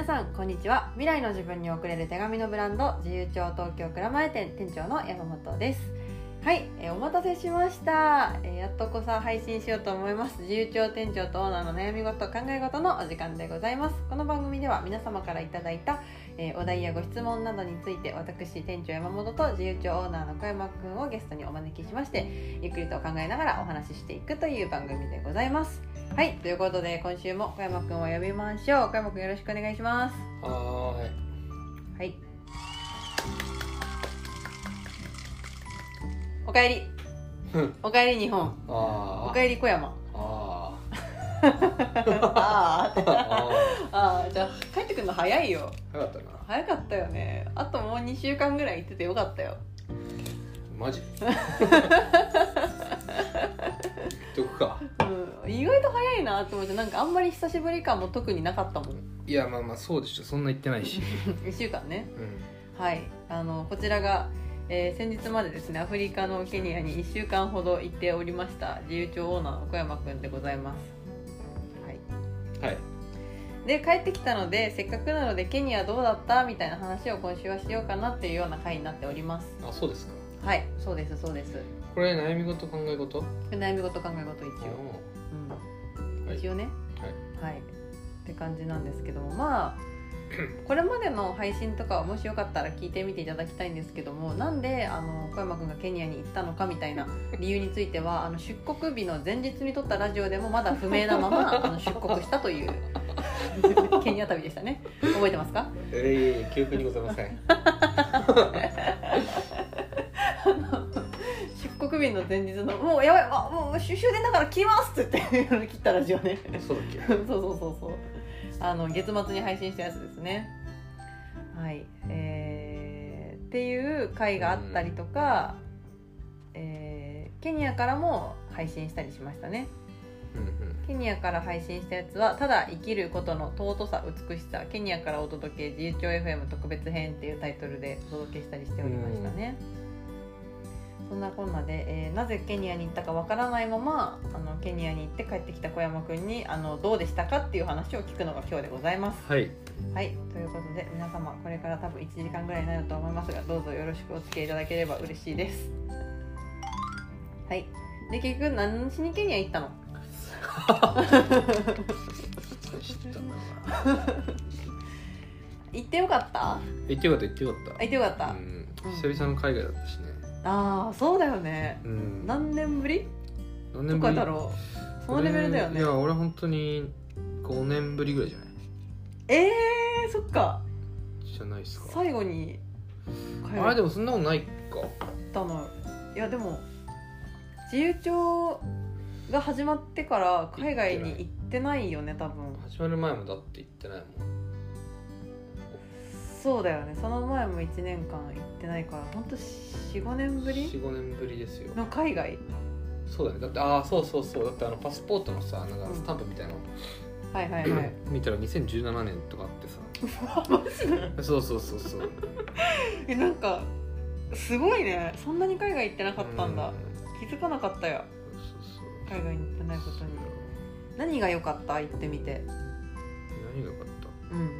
皆さんこんにちは。未来の自分に送れる手紙のブランド自由帳東京蔵前店店長の山本です。はい、えーお待たせしました、えーやっとこさ配信しようと思います。自由帳店長とオーナーの悩み事考え事のお時間でございます。この番組では皆様からいただいた、えーお題やご質問などについて私店長山本と自由帳オーナーの小山くんをゲストにお招きしましてゆっくりと考えながらお話ししていくという番組でございます。はいということで今週も小山くんを呼びましょう。小山くんよろしくお願いします。ははい。おかえり。ーい。おかえり日本。あおかえり小山。あ あああじゃあ帰ってくるの早いよ。あ。早かったな。早かったよね。あともう2週間ぐらい行っててよかったよ。マジ？言っとくか。うん意外と早いなって思ってなんかあんまり久しぶり感も特になかったもんいやまあまあそうでしょ。そんな言ってないし。1週間ねうん。はいあのこちらが、えー先日までですねアフリカのケニアに1週間ほど行っておりました自由帳オーナーの小山くんでございますはいはい。で帰ってきたのでせっかくなのでケニアどうだった？みたいな話を今週はしようかなっていうような回になっておりますあそうですか。はいそうですそうですこれ悩み事考え事？悩み事考え事一応、一応ね。はい。はい。って感じなんですけどもまあ これまでの配信とかはもしよかったら聞いてみていただきたいんですけどもなんであの小山くんがケニアに行ったのかみたいな理由についてはあの出国日の前日に撮ったラジオでもまだ不明なまま あの出国したという ケニア旅でしたね。覚えてますか？ええ記憶にございません。日の前日の「もうやばいあもう終電だから切ります」って言って切ったラジオね。そうだっけ？そうそうそうそう。あの月末に配信したやつですね。はい。えー、っていう回があったりとか、えーケニアからも配信したりしましたね。うんうん。ケニアから配信したやつは「ただ生きることの尊さ美しさケニアからお届け自由帳 FM 特別編」っていうタイトルでお届けしたりしておりましたね、そんなこんなで、えーなぜケニアに行ったかわからないままあのケニアに行って帰ってきた小山くんにあのどうでしたかっていう話を聞くのが今日でございますはい。はいということで皆様これから多分1時間ぐらいになると思いますがどうぞよろしくお付き合いいただければ嬉しいですはいで結局何しにケニア行ったの？行ってよかった？言ってよかった言ってよかった。あ行ってよかった、うん。久々の海外だったしね。ああそうだよね。うん。何年ぶり？と何年ぶり？かだろう。そのレベルだよね。いや俺本当に5年ぶりぐらいじゃない？えー、そっか。じゃないですか。最後に帰あれでもそんなことないか。ったのいやでも自由帳が始まってから海外に行ってないよね多分。始まる前もだって言ってないもんそうだよね。その前も1年間行ってないからほんと45年ぶり？45年ぶりですよ。の海外？そうだね。だってああそうそうそう。だってあのパスポートのさなんかスタンプみたいなの、はいはいはい。見たら2017年とかあってさ。マジで？そうそうそうそう。えなんかすごいね。そんなに海外行ってなかったんだ。う気づかなかったよ。海外に行ってないことに。何が良かった？行ってみて。何が良かった？うん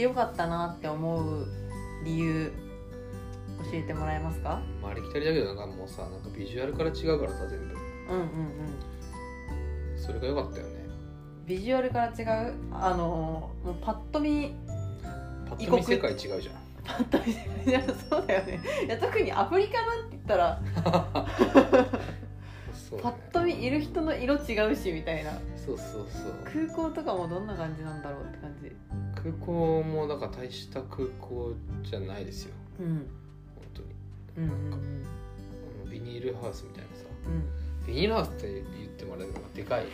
てよかったなって思う理由教えてもらえますか？まあありきたりだけどなんかもうさなんかビジュアルから違うからさ全部。うんうんうん。それが良かったよね。ビジュアルから違う？あのもうパッと見パッと見世界違うじゃん。パッと見いやそうだよね。いや特にアフリカなんて言ったら。そう、ね、パッと見いる人の色違うしみたいな。そうそうそう。空港とかもどんな感じなんだろうって感じ空港もだから大した空港じゃないですよ。うん。本当にうん。うん。ビニールハウスみたいなさ。うん。ビニールハウスって言ってもあれだけどでかい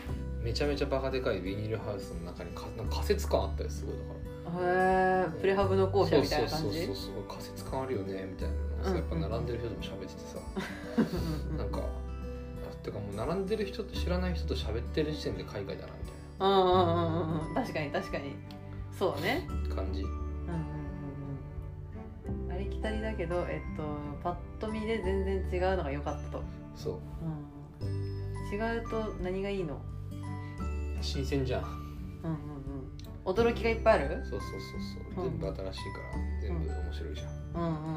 めちゃめちゃバカでかいビニールハウスの中にかなんか仮設感あったりすごいだから。へえプレハブの校舎みたいな感じ？そうそうそう仮設感あるよねみたいなのやっぱ並んでる人とも喋っててさ、うんうんなんかあてかもう並んでる人と知らない人と喋ってる時点で海外だなみたいうんうんうんうんうん。確かに確かにそうね。な感じ。うんうんうんうん。ありきたりだけどえっとパッと見で全然違うのが良かったと、そう。うん、違うと何がいいの？新鮮じゃん。うんうん驚きがいっぱいある？そうそうそうそう。うん。全部新しいから全部面白いじゃん。うんうんうんうんう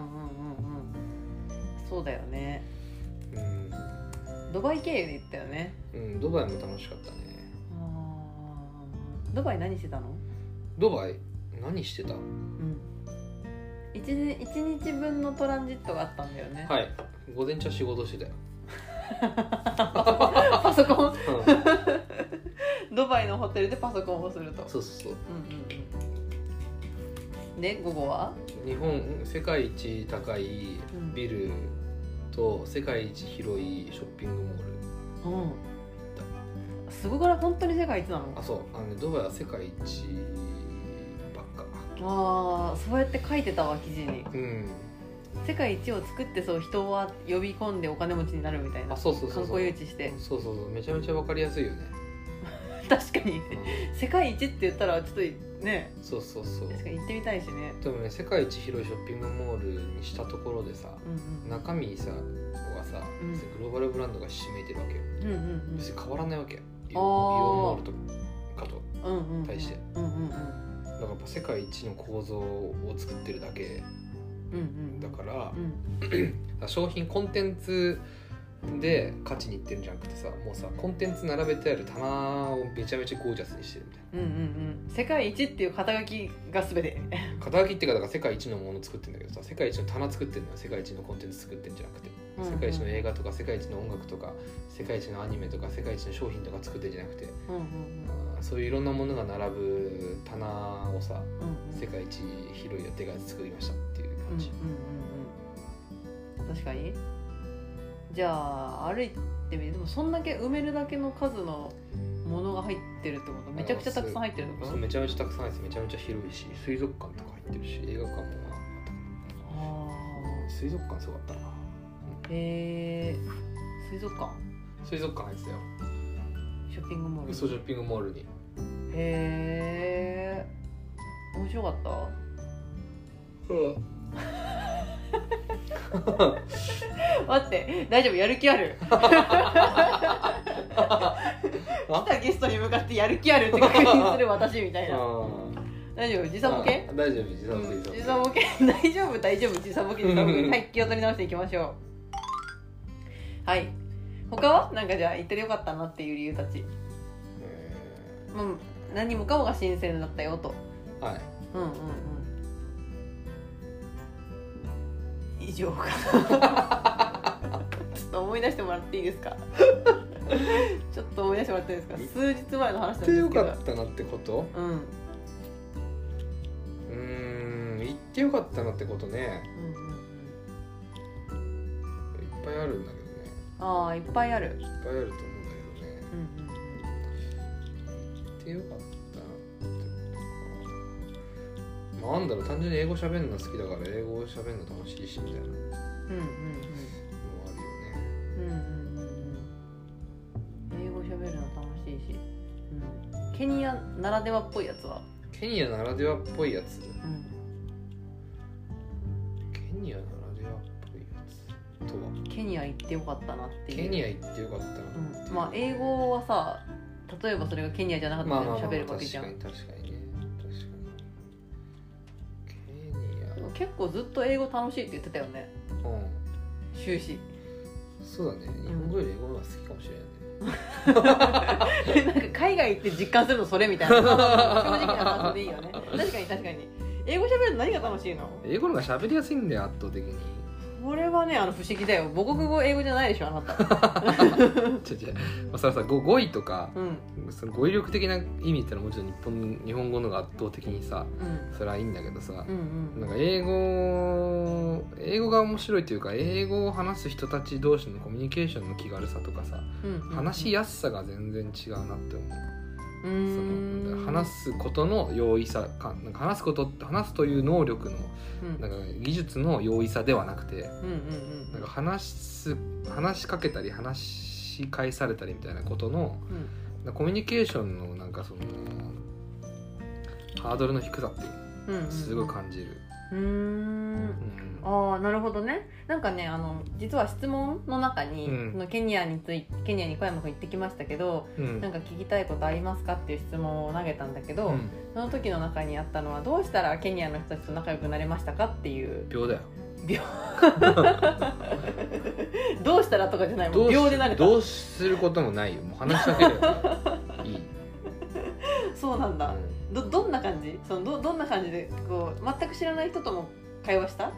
んそうだよね。ドバイ経由で行ったよね。うん、うん、ドバイも楽しかったね。ドバイ何してたの？ドバイ？何してた？うん。一日一日分のトランジットがあったんだよね、はい。午前中は仕事してたよ、パソコン？うん、ドバイのホテルでパソコンをすると。そうそうそう。うんうんうん。で午後は？日本世界一高いビルと世界一広いショッピングモール。うん。すごくない？本当に世界一なの？あそう。あの、ね、ドバイは世界一ああそうやって書いてたわ記事に。うん。世界一を作ってそう人は呼び込んでお金持ちになるみたいな。あそうそうそうそう。観光誘致して。そうそうそう。めちゃめちゃわかりやすいよね、確かに。うん。世界一って言ったらちょっとね。そうそうそう。確かに行ってみたいしね。でもね世界一広いショッピングモールにしたところでさうんうん中身さはさ、うん。グローバルブランドが占めてるわけよ。うんうん別に変わらないわけよ。イオンモールとかとうんうんうん対してうんうんうんだからやっぱ世界一の構造を作ってるだけうんうんだからう、ん。商品コンテンツで勝ちにいってるんじゃなくてさもうさコンテンツ並べてある棚をめちゃめちゃゴージャスにしてるみたいうんうんうん。世界一っていう肩書きが全て。な 肩書きっていうかだから世界一のもの作ってるんだけどさ世界一の棚作ってるのは世界一のコンテンツ作ってるんじゃなくて、うんうん。世界一の映画とか世界一の音楽とか世界一のアニメとか世界一の商品とか作ってるんじゃなくて。うんうんあーそういういろんなものが並ぶ棚をさうんうん。世界一広いやでかいやつ作りましたっていううん感じ、うんうんうん確かに。じゃあ歩いてみる。でもそんだけ埋めるだけの数のものが入ってるってこと？めちゃくちゃたくさん入ってるってこと？そうめちゃめちゃたくさん入っててめちゃめちゃ広いし水族館とか入ってるし映画館もあった水族館すごかったな。ーへえ水族館？水族館入ってたよショッピングモール嘘ショッピングモールに。へえ面白かった。待って大丈夫やる気ある？来たゲストに向かってやる気あるって確認する私みたいな。大丈夫？時差ボケ？あ大丈夫時差ボケうん時時差ボケ？大丈夫大丈夫時差ボケ時差ボケはい気を取り直していきましょう。はい他は？なんかじゃあ行っててよかったなっていう理由たち。えうん何もかもが新鮮だったよと。ーはい。うんうんうん。以上かな。ちょっと思い出してもらっていいですか？ちょっと思い出してもらっていいですか？数日前の話なんですけど。行ってよかったなってこと？うん。うん。行ってよかったなってことね。うんうん。いっぱいあるんだねああいっぱいある。いっぱいあると思うんだけどねうんうん。行ってよかったなってことかなんだろう単純に英語喋るの好きだから英語喋るの楽しいし。みたいなのもうんうんあるよねうんうん。うんうん。英語喋るの楽しいし、うん、ケニアならではっぽいやつは、ケニアならではっぽいやつニア行ってよかったなっていう。ケニア行ってよかった。なっううん、まあ英語はさ例えばそれがケニアじゃなかったらまあまあまあ喋るわけじゃん、確かに確かにね。確かに。ケニでも結構ずっと英語楽しいって言ってたよね。アうん。終始そうだね。日本語より英語の方が好きかもしれないね。なんか海外行って実感するのそれみたいな。正直な感想でいいよね。確かに確かに。英語喋るの何が楽しいの？英語の方が喋りやすいんだよ圧倒的にこれはねあの不思議だよ。母国語英語じゃないでしょあなた。違う違う、まあ、それはさ語語彙とかうん。その語彙力的な意味ってのはもちろん日本日本語の方が圧倒的にさうん。それはいいんだけどさう、んうん。なんか英語英語が面白いというか英語を話す人たち同士のコミュニケーションの気軽さとかさうんうん。話しやすさが全然違うなって思う。その話すことの容易さかなんか話すこと話すという能力のうん。なんか技術の容易さではなくてなんか話す話しかけたり話し返されたりみたいなことのコミュニケーションのなんかそのハードルの低さっていうすごい感じる、うーんああなるほどね。なんかねあの実は質問の中に、うん。そのケニアについケニアに小山君行ってきましたけど、うん。なんか聞きたいことありますかっていう質問を投げたんだけど、うん。その時の中にあったのはどうしたらケニアの人たちと仲良くなれましたかっていう。秒だよ。どうしたらとかじゃないもん。秒でなれたどうすることもないよ。もう話しかけるよ。いい、そうなんだ、うどどんな感じ？そのどどんな感じでこう全く知らない人とも会話した？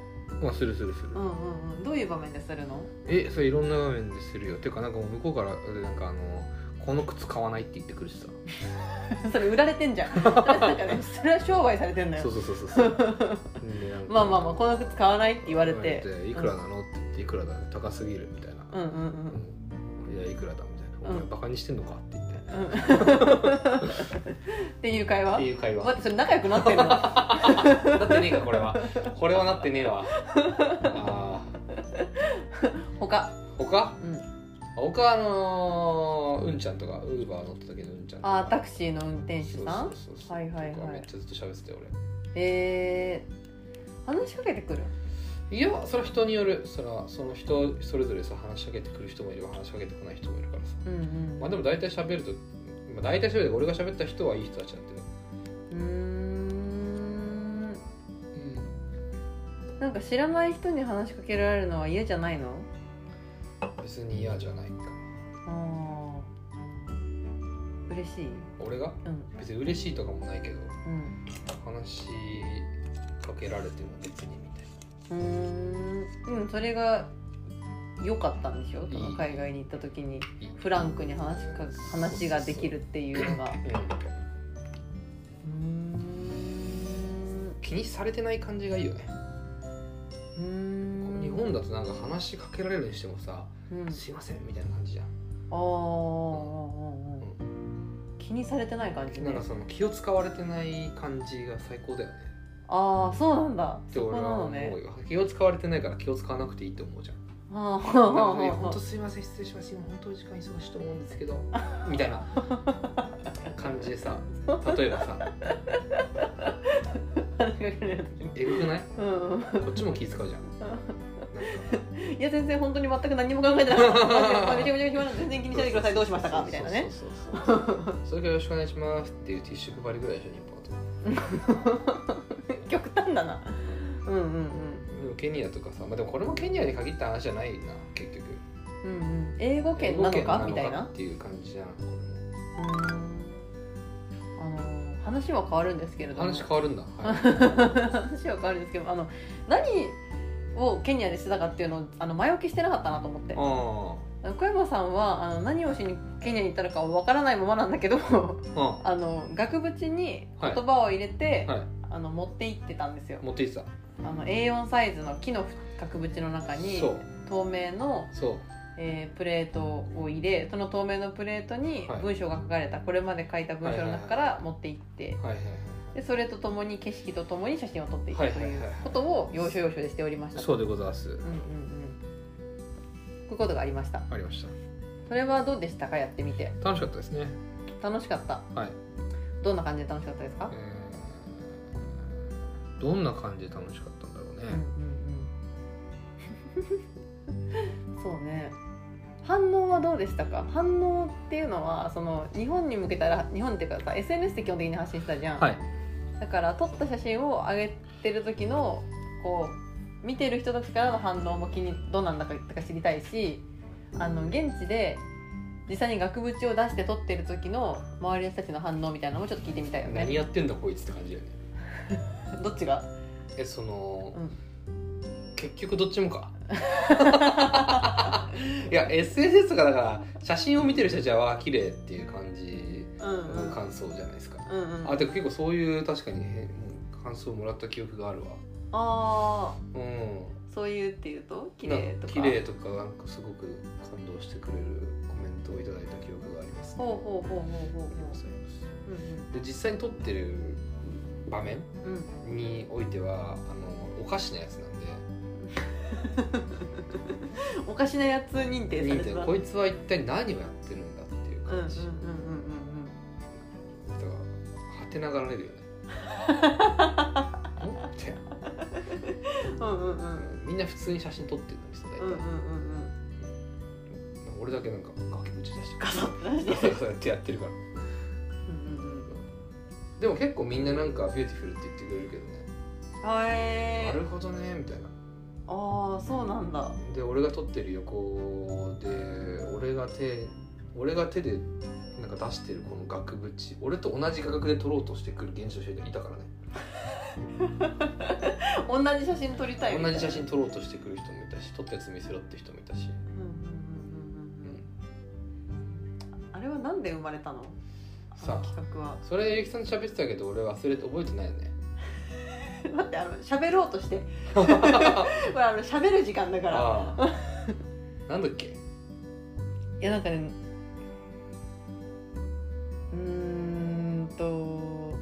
あするするする、うんうんうん。どういう場面でするの？えそれいろんな場面でするよ。ていうかなんかもう向こうからなんかあのこの靴買わないって言ってくるしさ。それ売られてんじゃん。そ れなんかねそれは商売されてんのよ。そうそうそうそうそう。でなんかまあまあまあこの靴買わないって言われ言わてれていくらなの？って言っていくらだ？高すぎる？みたいな、うんうんうん。うんいやいくらだ？みたいな、うん。お前バカにしてんのか？って言っ っていう会話？っていう会話。待ってそれ仲良くなってんの。なってねえかこれはこれはなってねえわ。あ 他？ー他？うん。他？あのーうんちゃんとかウーバー乗った時のうんちゃんとか。あータクシーの運転手さん？そうそうそうそう。はいはいはい。とかめっちゃずっと喋ってたよえー、話しかけてくる？俺いやそれは人による。それはその人それぞれさ話しかけてくる人もいれば話しかけてこない人もいるからさ。うんうん。まあでも大体喋ると、まあ、大体喋る俺が喋った人はいい人たちだってね。うーん。なんか知らない人に話しかけられるのは嫌じゃないの？別に嫌じゃないか。あー。嬉しい？俺が？うん。別に嬉しいとかもないけど。うん。話しかけられても別にうーん。でもそれが良かったんでしょ？その海外に行った時にフランクに話か話ができるっていうのが。うん。ん気にされてない感じがいいよね、日本だとなんか話しかけられるにしてもさ「うん。すいません」みたいな感じじゃん、ああ気にされてない感じね。なんかその気を使われてない感じが最高だよねああそうなんだ。って俺は思う気を使われてないから気を使わなくていいって思うじゃん。ああ本当すいません失礼します今本当時間忙しいと思うんですけど。みたいな。感じでさ例えばさ。えぐくない？うん。こっちも気使うじゃん。いや全然本当に全く何も考えてなかっめちゃめちゃめちゃ全然気にしないでくださいどうしましたかみたいなねそうそうそうそうそれからよろしくお願いしますっていうティッシュ配りぐらいでしょ日本 極端だな。うんうんうん。でもケニアとかさ、まあ、でもこれもケニアに限った話じゃないな結局。うんうん。英語圏なのか？みたいな？っていう感じじゃんこうーん。あの話は変わるんですけれれども。も話変わるんだ、はい、話は変わるんですけどあの何をケニアでしてたかっていうのをあの前置きしてなかったなと思って。ああ。の小山さんはあの何をしにケニアに行ったのかわからないままなんだけどああの額縁にはい。言葉を入れて、はい。あの持って行ってたんですよ。持っていってた。あの A4 サイズの木の額縁の中に透明の、そう。えープレートを入れその透明のプレートにはい。文章が書かれた、これまで書いた文章の中から持って行って、はいはいはい。でそれとともに景色とともに写真を撮っていくとはいはいはいいうはい。ことを要所要所でしておりました。そうでございます。うんうんうんことがありました。ありましそれはどうでしたか？やってみて。た楽しかったですね。楽しかった？はい、どんな感じで楽しかったですか？えー、どんな感じで楽しかったんだろうね、うんうんうん。そうね。反応はどうでしたか？反応っていうのはその日本に向けたら日本っていうかさ SNS で基本的に発信したじゃん、はい。だから撮った写真を上げてる時のこう見てる人たちからの反応も気にどうなんだかとか知りたいしあの現地で実際に額縁を出して撮ってる時の周りの人たちの反応みたいなのもちょっと聞いてみたいよね。何やってんだこいつって感じだよね。どっちが？えその、うん。結局どっちもか。いや SNS とかだから写真を見てる人たちはわあ綺麗っていう感じの感想じゃないですか、うんうん。あでも結構そういう確かに感想をもらった記憶があるわあうん。ーそういうっていうと？綺麗とか？綺麗とかなんかすごく感動してくれるコメントをいただいた記憶があります、ほうほうほうほうほうほありますありますうで実際に撮ってる場面においてはあのおかしなやつなんで。おかしなやつ認定されてこいつは一体何をやってるんだっていううんうんうん感じ、うんだからはてながられるよね うんうんうん。うんみんな普通に写真撮ってるのにさ大体、うんうんうんうん。俺だけなんか額縁出してガサッと出してそうそうやってやってるからう。んうんでも結構みんななんか beautiful って言ってくれるけどね、うんはえなるほどねみたいな。ああそうなんだ。で俺が撮ってる横で俺が手俺が手でなんか出してるこの額縁。俺と同じ価格で撮ろうとしてくる現象者がいたからね同じ写真撮りたいみたいな。同じ写真撮ろうとしてくる人もいたし撮ったやつ見せろって人もいたし、うんうんうんうんうん。あれはなんで生まれたの？さああの企画は。それゆきさんと喋ってたけど俺忘れて覚えてないよね。待ってあの喋ろうとして。これあの喋る時間だから。ああ。なんだっけ？いやなんかねうーんと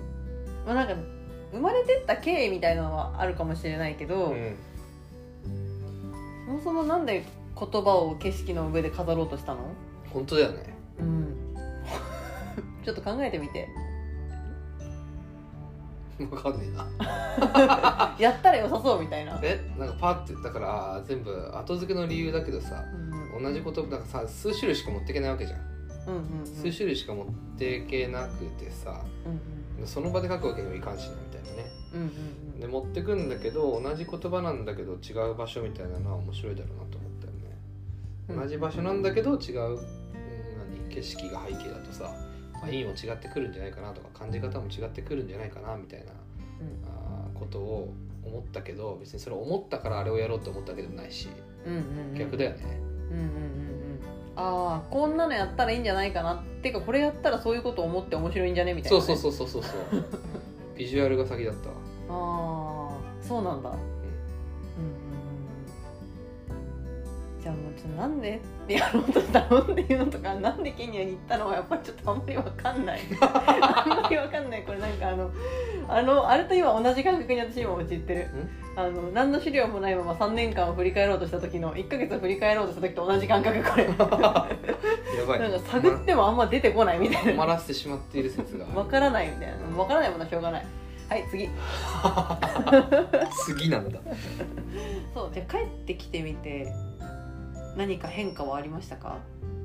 まあなんか生まれてった経緯みたいなのはあるかもしれないけど、うん。そもそもなんで言葉を景色の上で飾ろうとしたの？本当だよね。うん。ちょっと考えてみて。分かんねえな。やったら良さそうみたいな、え？なんかパッてだから全部後付けの理由だけどさうん。同じことなんかさ数種類しか持っていけないわけじゃん、うんうんうん。数種類しか持っていけなくてさうんその場で書くわけにもいかんしなみたいなで持ってくんだけど同じ言葉なんだけど違う場所みたいなのは面白いだろうなと思ったよね、うん。同じ場所なんだけど違う、うん、何景色が背景だとさ、まあ、意味も違ってくるんじゃないかなとか感じ方も違ってくるんじゃないかなみたいなあーことを思ったけど別にそれ思ったからあれをやろうと思ったわけでもないしうんうんうん。逆だよね、うんうんうんうんああこんなのやったらいいんじゃないかな。ってかこれやったらそういうこと思って面白いんじゃね？みたいな、ね、そうそうそうそうそうそうビジュアルが先だった、ああそうなんだ。ゃあもうちょっとなんでってやろうとしたのっていうのとかなんでケニアに行ったのはやっぱりちょっとあんまりわかんない。あんまりわかんない。これなんかあのあのあれと今同じ感覚に私今陥ってる。あの何の資料もないまま3年間を振り返ろうとした時の1ヶ月を振り返ろうとした時と同じ感覚これ。やばいなんか探ってもあんま出てこないみたいな。止まらせてしまっている説がわからないみたいな。わからないものはしょうがない。はい次。次なんだ。そうじゃあ帰ってきてみて何か変化はありましたか？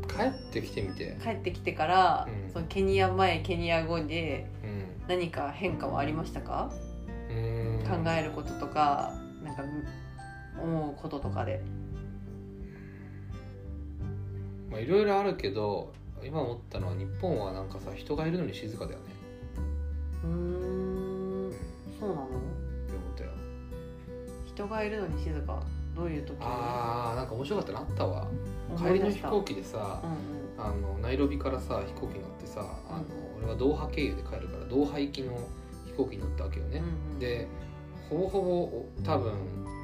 帰ってきてみて、帰ってきてから、うん。そのケニア前ケニア後でうん。何か変化はありましたか、うーん。考えることとかなんか思うこととかで。まあいろいろあるけど今思ったのは日本はなんかさ人がいるのに静かだよね。うーん。そうなの？って思ったよ。人がいるのに静かどういう時？あーなんか面白かったの？あったわ。帰りの飛行機でさうんうん。あのナイロビからさ飛行機乗ってさあの俺はドーハ経由で帰るからドーハ行きの飛行機に乗ったわけよね、うんうん。でほぼほぼ多分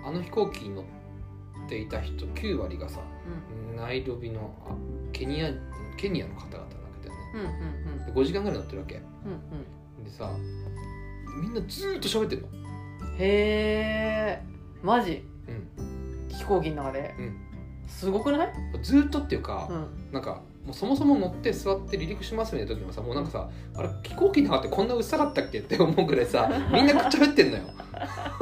あの飛行機に乗っていた人9割がさナイロビのあケニアケニアの方々なわけだよね。うんうんうん。で5時間ぐらい乗ってるわけ。うんでさみんなずーっと喋ってんの。うんへえマジ？うん飛行機の中で、うん。すごくない、ずーっとっていうか、うん、なんかもうそもそも乗って座って離陸しますみたいな時もさもうなんかさあれ飛行機の中ってこんなうっさかったっけって思うぐらいさ みんなくっちゃべってんのよ。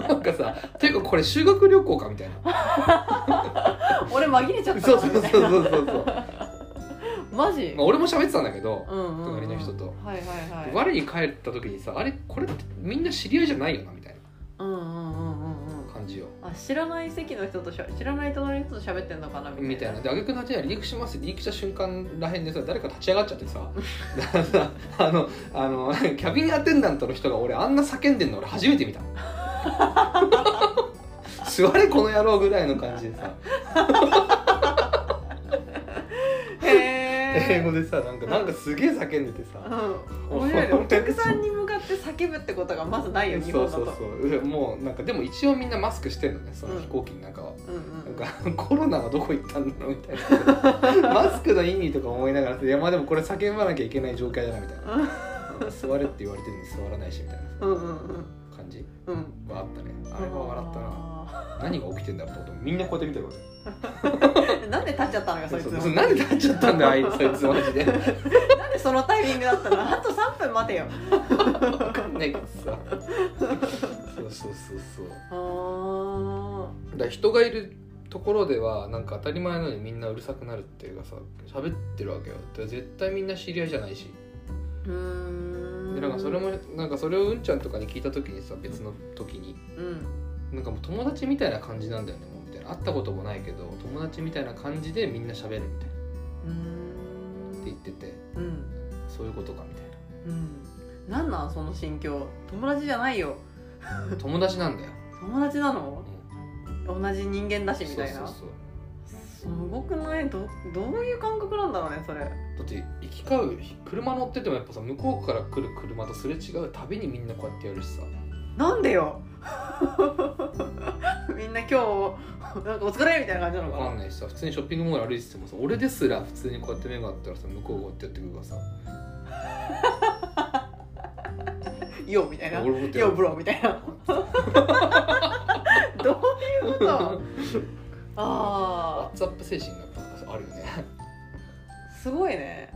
なんかさていうかこれ修学旅行かみたいな。俺紛れちゃったそうそうそうそうそうそう、マジ、まあ、俺も喋ってたんだけど、うんうんうん。隣の人と。はいはいはい。我に帰った時にさあれこれってみんな知り合いじゃないよなみたいうんうんうんじよ。あ知らない席の人としゃ知らない隣の人と喋ってんのかなみたいな。みたいな。で挙句の果てには離陸しますって離陸した瞬間らへんでさ誰か立ち上がっちゃってさ。あのあのキャビンアテンダントの人が俺あんな叫んでんの俺初めて見た。座れこの野郎ぐらいの感じでさへえ英語でさなんかなんかすげえ叫んでてさ。うん。面白いねお客さんに向かって叫ぶってことがまずないよ日そう本だと。そうそうもうなんかでも一応みんなマスクしてんのねその飛行機の中は、うんうん。なんか コロナはどこ行ったんだろうみたいな。マスクの意味とか思いながらいやまあでもこれ叫ばなきゃいけない状況だなみたいな。うん。座れって言われてるのに座らないしみたいな。うんうんうん感じうん。はあったね。あれは笑ったな。な何が起きてんだろうと思ってみんなこうやって見てる なんで立っちゃったのよそいつそう。そうなんで立っちゃったんだよあいつそいつマジで。なんでそのタイミングだったの？あと3分待てよ。分かんないけどさ。そうそうそうそう。あだ人がいるところではなんか当たり前なのにみんなうるさくなるっていうかさ喋ってるわけよ。で絶対みんな知り合いじゃないし。ーうーんでなんかそれもなんかそれをうんちゃんとかに聞いた時にさ別の時に。うん。なんかもう友達みたいな感じなんだよねもうみたいな。会ったこともないけど友達みたいな感じでみんな喋るみたいな。って言ってて。うん。そういうことかみたいうん。なんなんその心境。友達じゃないよ。な友達なんだよ、友達なの？うん。同じ人間だしみたいな。そうそうそうすごくない？どどういう感覚なんだろうねそれ。だって行き交う車乗っててもやっぱさ向こうから来る車とすれ違うたびにみんなこうやってやるしさ。なんでよ。みんな今日なんかお疲れみたいな感じなのか。なわかんないしさ普通にショッピングモール歩いててもさ俺ですら普通にこうやって目があったらさ向こうがこうやってやってくるからさ。よみたいな。よブロみたいな。どういうこと？あワッツアップ精神がやっぱあるよね。ーすごいね。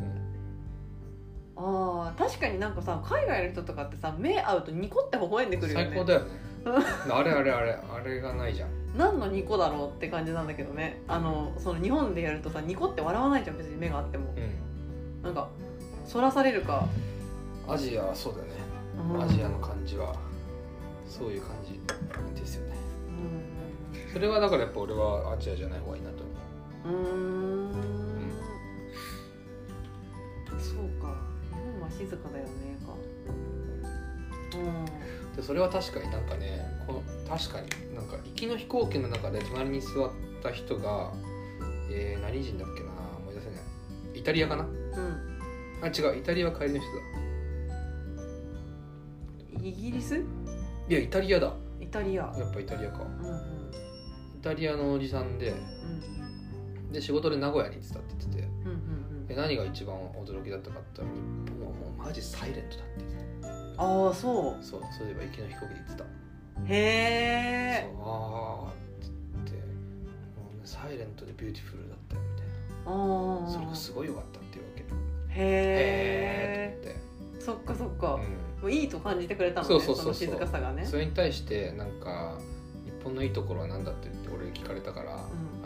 あー。確かになんかさ海外の人とかってさ目合うとニコって微笑んでくるよね。最高だよね。あれあれあれあれがないじゃん。何のニコだろうって感じなんだけどね。あのその日本でやるとさニコって笑わないじゃん別に目があっても。うん。なんかそらされるか、アジアはそうだね。うん。アジアの感じはそういう感じですよね。うそれはだからやっぱ俺はアジアじゃない方がいいなと思ん。うーん。そうか。日本は静かだよねかうでそれは確かになんかねこの確かになんか行きの飛行機の中で隣に座った人が、えー、何人だっけな思い出せない。イタリアかな？うん、あ違うイタリアは帰りの人だ。うん、イギリス？いやイタリアだ。イタリア。やっぱイタリアか。うんタリアのおじさんでで仕事で名古屋に行ってたって言っててうんうんで何が一番驚きだったかって言ったら日本はもうマジ silent だって言ってああそたそうそういえば行きの飛行機で言ってた。うへえそうああって言ってもう、ね、 silent で beautiful だったよみたいああなそれがすごい良かったっていうわけ。へえへえとそっかそっか、思って、もういいと感じてくれたのねそうそうそうそう。の静かさがね。うん、それに対してなんか日本のいいところは何だって言って俺聞かれたから、あ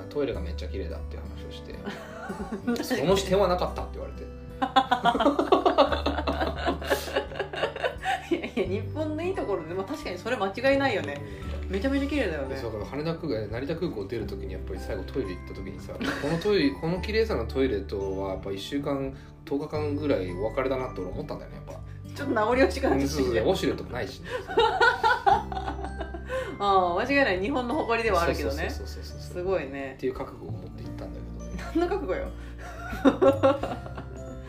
トイレがめっちゃ綺麗だっていう話をして その視点はなかったって言われて。いやいや日本のいいところで、まあ、確かにそれ間違いないよね。めちゃめちゃ綺麗だよね。でそうだから羽田空港成田空港出る時にやっぱり最後トイレ行った時にさこのトイレこの綺麗さのトイレとはやっぱ1週間10日間ぐらいお別れだなって俺思ったんだよねやっちょっと名残惜しくなぱって。きてそうそうウォシュレットもないし、ね、ああ間違いない。日本の誇りではあるけどね。そうそうそうそうそうすごいね。っていう覚悟を持って行ったんだけどね。何の覚悟よ？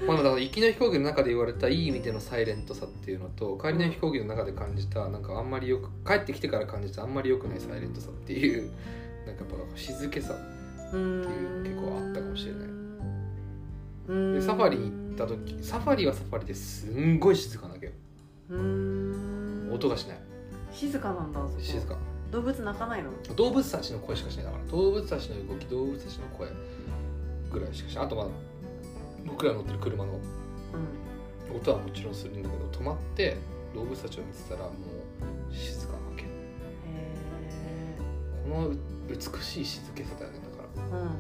まあ、だから行きの飛行機の中で言われたいい意味でのサイレントさっていうのと帰りの飛行機の中で感じたなんかあんまりよく帰ってきてから感じたあんまり良くないサイレントさっていう なんかやっぱ静けさっていう結構あったかもしれない。でサファリに行った時サファリはサファリですんごい静かなわけよ。音がしない静かなんだそこ。静か。動物鳴かないの？動物たちの声しかしない。だから動物たちの動き動物たちの声ぐらいしかしない。あとまあ僕ら乗ってる車のうん。音はもちろんするんだけど止まって動物たちを見てたらもう静かなわけ。へこの美しい静けさだよねだから。えうんうんうん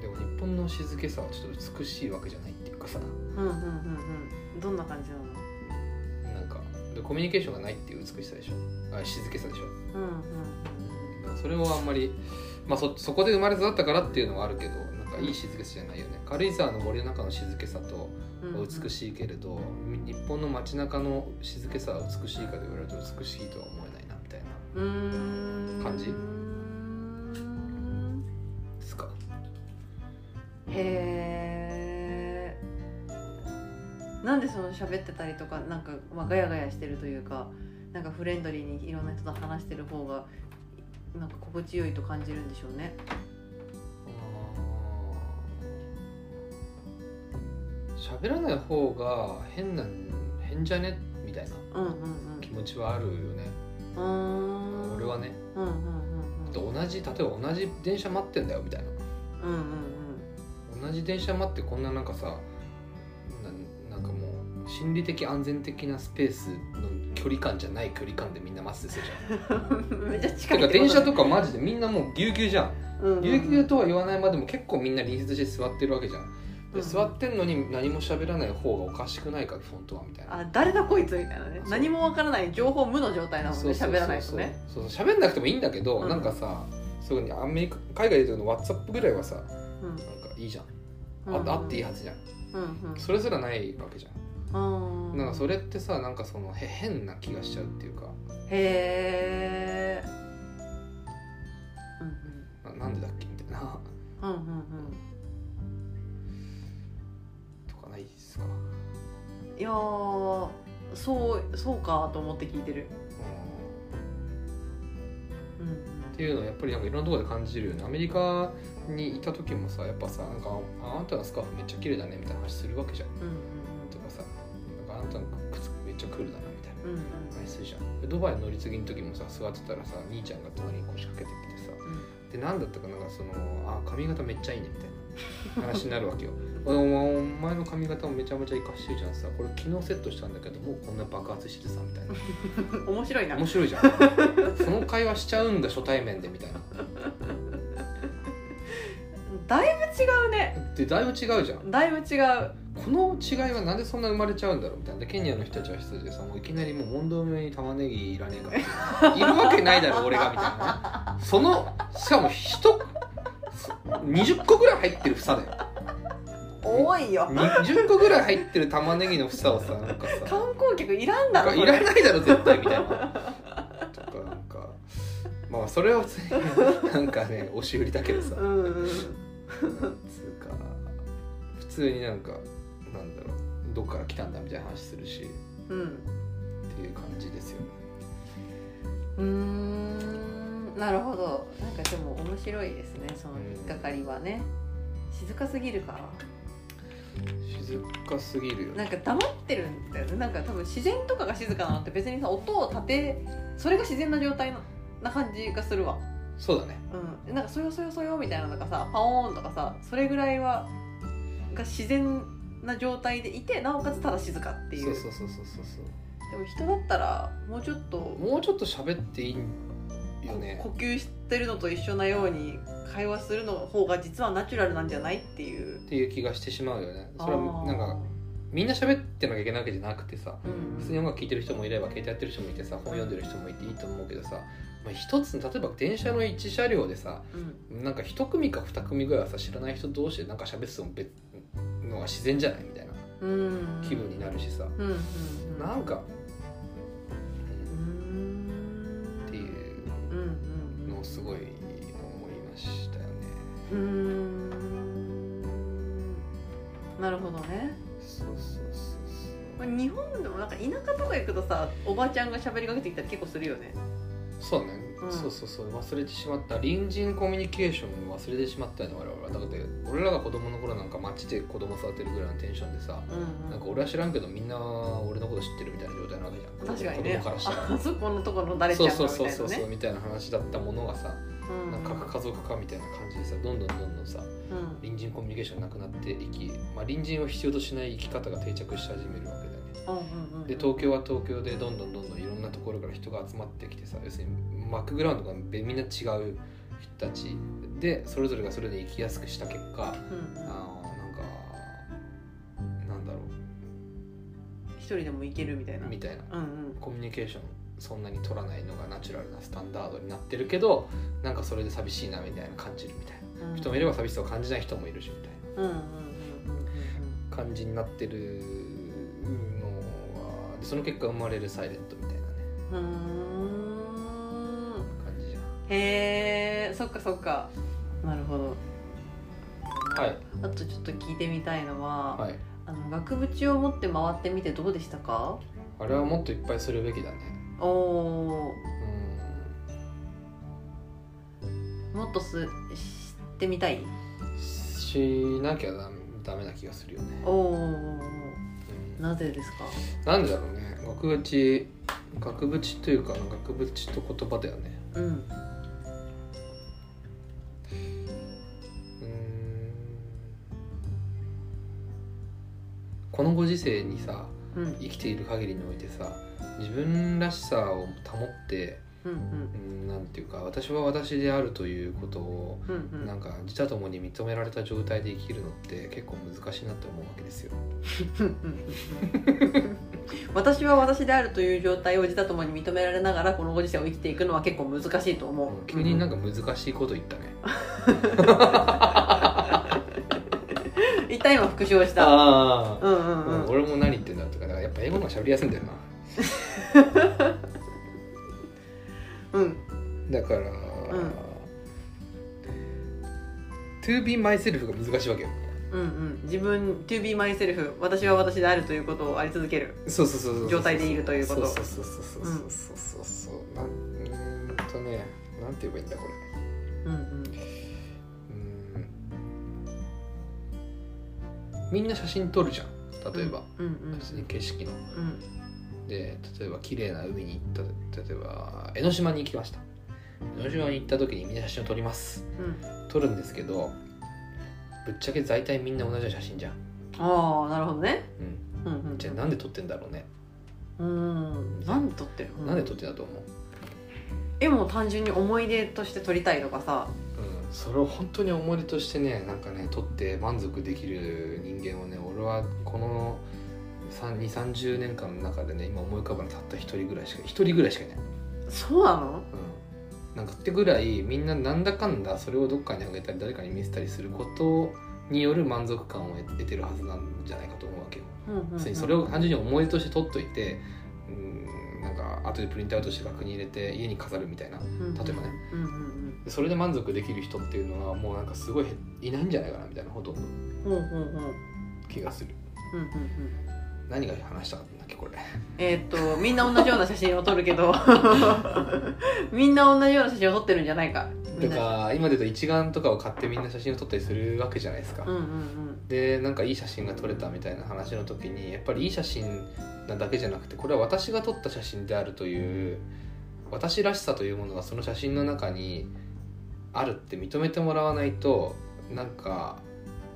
でも日本の静けさはちょっと美しいわけじゃないっていうかさ。うんうんうんうん。どんな感じなコミュニケーションがないっていう美しさでしょ。あ静けさでしょ。うんうん。それをあんまりまあそそこで生まれ育ったからっていうのはあるけどなんかいい静けさじゃないよね。軽井沢の森の中の静けさとうんうん美しいけれど、日本の街中の静けさは美しいかと言われると美しいとは思えないなみたいな感じですか？へなんでその喋ってたりとかなんか、まあ、ガヤガヤしてるというかなんかフレンドリーにいろんな人と話してる方がなんか心地よいと感じるんでしょうね。喋らない方が変な変じゃね？みたいなうんうん気持ちはあるよね、うんうー。ん俺はね。うんうんうんうん。同じ例えば同じ電車待ってんだよみたいな。うんうん。同じ電車待ってこんななんかさ心理的安全的なスペースの距離感じゃない距離感でみんな待つですよじゃん。めっちゃ近いてか電車とかマジでみんなもうぎゅうぎゅうじゃん。うんうんぎゅうぎゅうとは言わないまでも結構みんな隣接して座ってるわけじゃん。でうん。座ってんのに何も喋らない方がおかしくないか本当はみたいな。あ誰だこいつみたいなね。何もわからない情報無の状態なのでそうそうそうそう。喋らないとね。そうそう喋んなくてもいいんだけど、うん。なんかさそうにアメリカ海外で言うと WhatsApp ぐらいはさうん。なんかいいじゃん、うんああっていいはずじゃん。うんそれすらないわけじゃんうんうんなんかそれってさなんかそのへ変な気がしちゃうっていうか。へえうんななんでだっけみたいな。うんうんうん。とかないですか、うんいやーそうそうかと思って聞いてる。うん。うんっていうのはやっぱりなんかいろんなところで感じるよね。アメリカにいた時もさやっぱさなんかああんたのスカーフめっちゃ綺麗だねみたいな話するわけじゃんうんドバイ乗り継ぎの時もさ座ってたらさ兄ちゃんが隣に腰掛けてきてさで何だったかなんかそのあ髪型めっちゃいいねみたいな 話になるわけよ。お前お前の髪型もめちゃめちゃ生かしてるじゃんさこれ昨日セットしたんだけどもうこんな爆発しててさみたいな。う ん面白いな。面白いじゃん。その会話しちゃうんだ初対面でみたいな。だいぶ違うね。でだいぶ違うじゃん。だいぶ違うこの違いはなんでそんな生まれちゃうんだろうみたいなでケニアの人たちは人たちでさもういきなりもう問答目に玉ねぎいらねえかいるわけないだろ俺がみたいなね。そのしかも一20個ぐらい入ってる房だよ。多いよ。20個ぐらい入ってる玉ねぎの房をさなんかさ観光客いらんだろいらないだろ絶対みたいな。とかなんかまあそれは普通になんかね押し売りだけどさ。うんうん。つうか普通になんかなんだろうどっから来たんだみたいな話するしうんっていう感じですよ。ねうーん。なるほど。なんかでも面白いですねその引っかかりはね。静かすぎるから。静かすぎるよね。なんか黙ってるんだよね。なんか多分自然とかが静かなのって別にさ音を立てそれが自然な状態なな感じがするわ。そうだね。うん。なんかそよそよそよみたいなのがさパオーンとかさそれぐらいはが自然な状態でいてなおかつただ静かっていう。そうそうそうそうそう。でも人だったらもうちょっともうちょっと喋っていいよね。呼吸してるのと一緒なように会話するの方が実はナチュラルなんじゃないっていう。っていう気がしてしまうよね。それはなんあかみんな喋ってなきゃいけないわけじゃなくてさーうん。普通に音楽聴いてる人もいれば携帯やってる人もいてさ本読んでる人もいていいと思うけどさ、まあ、一つ例えば電車の一車両でさうん。なんか一組か二組ぐらいはさ知らない人同士でなんか喋ってても別のが自然じゃないみたいな。うん。気分になるしさ、うんうんうん。なんか、っていうのをすごい思いましたよね。うん。なるほどね。そうそうそうこれ日本でもなんか田舎とか行くとさおばちゃんが喋りかけてきたり結構するよね。そう。そうね、うんそうそうそう。忘れてしまった。隣人コミュニケーションを忘れてしまったよね我々は。だって俺らが子供の頃なんか街で子供育てるぐらいのテンションでさ、うんなんか俺は知らんけどみんな俺のこと知ってるみたいな状態なわけじゃん確かにね。子供からしたらあそこのところの誰ちゃそんがみたいなね。うそうそうそうそうみたいな話だったものがさ、うん。なんか核家族化みたいな感じでさどんどんどんどんさうん。隣人コミュニケーションなくなっていき、まあ、隣人を必要としない生き方が定着し始めるわけで東京は東京でどんどんどんどんいろんなところから人が集まってきてさ要するにバックグラウンドがみんな違う人たち。でそれぞれがそれで生きやすくした結果うん。うんあーなんかなんだろ一人でも行けるみたいな。うみたいな。うんうん。コミュニケーションそんなに取らないのがナチュラルなスタンダードになってるけどなんかそれで寂しいなみたいな感じるみたいな。うん。人もいれば寂しさを感じない人もいるしみたいな。うんうんうんうん。感じになってるでその結果生まれるサイレントみたいなね。うん。感じじゃん。へえそっかそっか。なるほど。はい。あとちょっと聞いてみたいのは、はい。あの額縁を持って回ってみてどうでしたか？あれはもっといっぱいするべきだね。おおうもっとす知ってみたい？んしなきゃダメな気がするよね、おおうんなぜですか？なんでだろうね。額縁額縁というか額縁と言葉だよね。うん。うーん。このご時世にさうん。生きている限りにおいてさ自分らしさを保ってうんうん。なんていうか私は私であるということをうんうん。うんなんか自他ともに認められた状態で生きるのって結構難しいなって思うわけですよ。私は私であるという状態を自他ともに認められながらこのご時世を生きていくのは結構難しいと思う、うん急になんか難しいこと言ったね。一旦今復唱した。あうんうんうん、俺も何言ってんだとかだからやっぱ英語の喋りやすいんだよな。うん。だから、うん、to be myself が難しいわけよ。うんうん、自分 to be myself 私は私であるということをあり続ける。そうそうそう状態でいるということ。そうそうそうそうそうそうそう、うん、うとねなんて言えばいいんだこれうんうみんな写真撮るじゃん例えば、うん、に景色の、うん、で例えば綺麗な海に行った例えば江ノ島に行きました。江ノ島に行った時にみんな写真を撮ります。うん撮るんですけどぶっちゃけ大体みんな同じ写真じゃん、ああなるほどね。うん、うんうんじゃあなんで撮ってんだろうね、うんなんで撮ってるなんで撮ってんだと思う？絵も単純に思い出として撮りたいとかさ。うん、それを本当に思い出としてねなんかね撮って満足できる人間をね俺はこの2 3 0年間の中でね今思い浮かぶのたった一人ぐらいしか一人ぐらいしかいない、そうなの？うん、なんかってぐらいみんななんだかんだそれをどっかにあげたり誰かに見せたりすることによる満足感を得得てるはずなんじゃないかと思うわけよ、うんうんうん要するにそれを単純に思い出として撮っといてうんなんか後でプリントアウトして額に入れて家に飾るみたいな。例えばね。うんうんでそれで満足できる人っていうのはもうなんかすごいへいないんじゃないかなみたいなほとんどうんうんうんうん。うん気がする。うんうん何が話したんだっけこれ。えーっとみんな同じような写真を撮るけど みんな同じような写真を撮ってるんじゃないか。とか今で言うと一眼とかを買ってみんな写真を撮ったりするわけじゃないですか、うんうん。でなんかいい写真が撮れたみたいな話の時にやっぱりいい写真なだけじゃなくてこれは私が撮った写真であるという私らしさというものがその写真の中にあるって認めてもらわないとなんか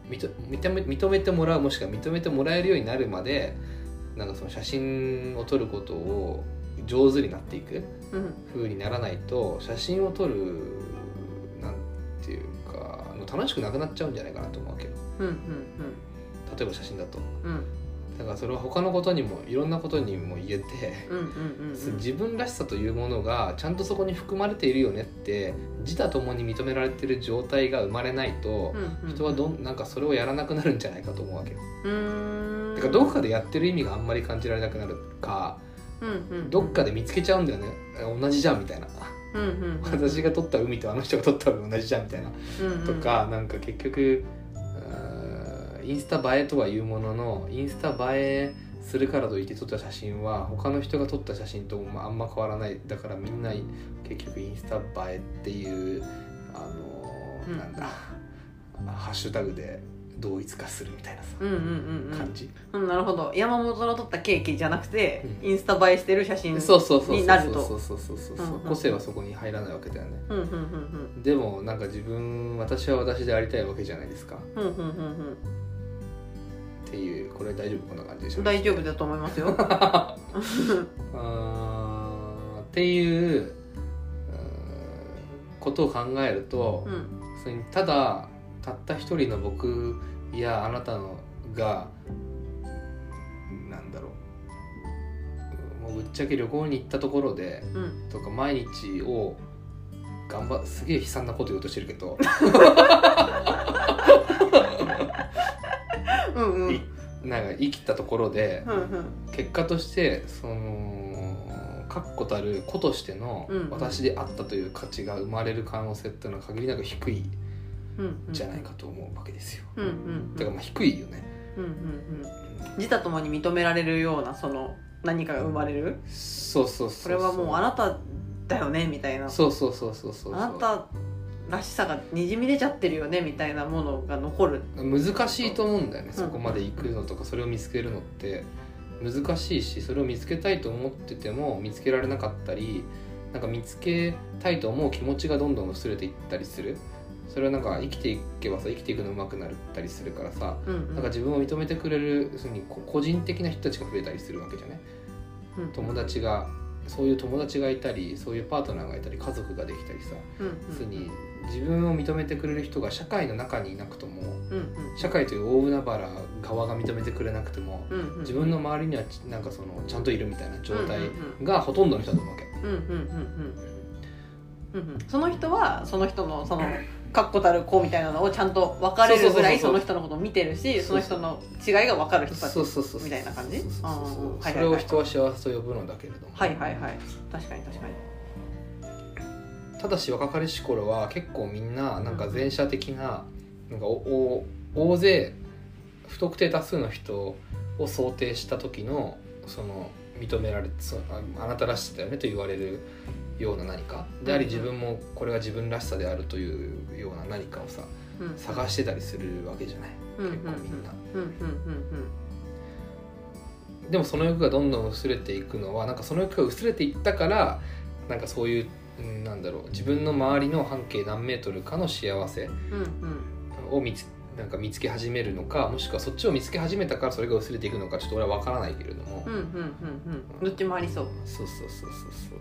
認認め認めてもらうもしくは認めてもらえるようになるまでなんかその写真を撮ることを上手になっていく。うん。うん風にならないと写真を撮るなんていうか楽しくなくなっちゃうんじゃないかなと思うわけよ。うんうん例えば写真だと。うんうんだからそれは他のことにもいろんなことにも言えて、自分らしさというものがちゃんとそこに含まれているよねって自他ともに認められている状態が生まれないと、人はどんなんかそれをやらなくなるんじゃないかと思うわけよ。だからどこかでやってる意味があんまり感じられなくなるか、うんうんうん。どっかで見つけちゃうんだよね。同じじゃんみたいな。うん私が撮った海とあの人が撮った海同じじゃんみたいな。うんうん。とかなんか結局インスタ映えとはいうもののインスタ映えするからといって撮った写真は他の人が撮った写真ともあんま変わらない。だからみんな結局インスタ映えっていうあのーうん。なんだハッシュタグで同一化するみたいなさ、うんうんうんうん。感じ。うんなるほど。山本の撮ったケーキじゃなくて、うん。インスタ映えしてる写真そうそうそうそうになるとそうそうそうそうそう。うんうん個性はそこに入らないわけだよね。うんうんうん。でもなんか自分私は私でありたいわけじゃないですか。うんうんうんうんっていうこれ大丈夫こんな感じでしょ？うん大丈夫だと思いますよ。っていうことを考えるとう、んそれにただたった一人の僕やあなたのがなんだろうもうぶっちゃけ旅行に行ったところでうん。とか毎日を頑張すげえ悲惨なこと言おうとしてるけどうんうん。なんか生きたところでうん結果としてその確固たる子としてのうんうん。私であったという価値が生まれる可能性っていうのは限りなく低いうんじゃないかと思うわけですよ。うんうんだからまあ低いよね。うんうんうん自他ともに認められるようなその何かが生まれる？そうそうそうそれはもうあなただよねみたいな。そうそうそうそうそう。あなたらしさがにじみ出ちゃってるよねみたいなものが残る。難しいと思うんだよね、ん。そこまで行くのとかそれを見つけるのって。難しいしそれを見つけたいと思ってても見つけられなかったりなんか見つけたいと思う気持ちがどんどん薄れていったりする。それはなんか生きていけばさ生きていくの上手くなったりするからさうんうん。なんか自分を認めてくれるそに個人的な人たちが増えたりするわけじゃない？うん友達がそういう友達がいたりそういうパートナーがいたり家族ができたりさうん要するに自分を認めてくれる人が社会の中にいなくともうんうん。社会という大海原側が認めてくれなくてもうんうん自分の周りにはちなんかそのちゃんといるみたいな状態がほとんどの人だと思うわけ。その人はその人のその確固たる子みたいなのをちゃんと分かれるぐらいその人のことを見てるしその人の違いが分かる人たち。みたいな感じそれを人は幸せと呼ぶのだけれども、はいはいはい。確かに確かにただし若かりし頃は結構みんななんか前者的ななんかおお大勢不特定多数の人を想定した時のその認められそうああなたらしさだよねと言われるような何か。であり自分もこれは自分らしさであるというような何かをさうん。探してたりするわけじゃない？結構みんな。でもその欲がどんどん薄れていくのはなんかその欲が薄れていったからなんかそういううんなんだろう。自分の周りの半径何メートルかの幸せうんうん。を見つなんか見つけ始めるのかもしくはそっちを見つけ始めたからそれが薄れていくのかちょっと俺は分からないけれども、うんうんうんうん。どっちもありそう。そうそうそうそうそう。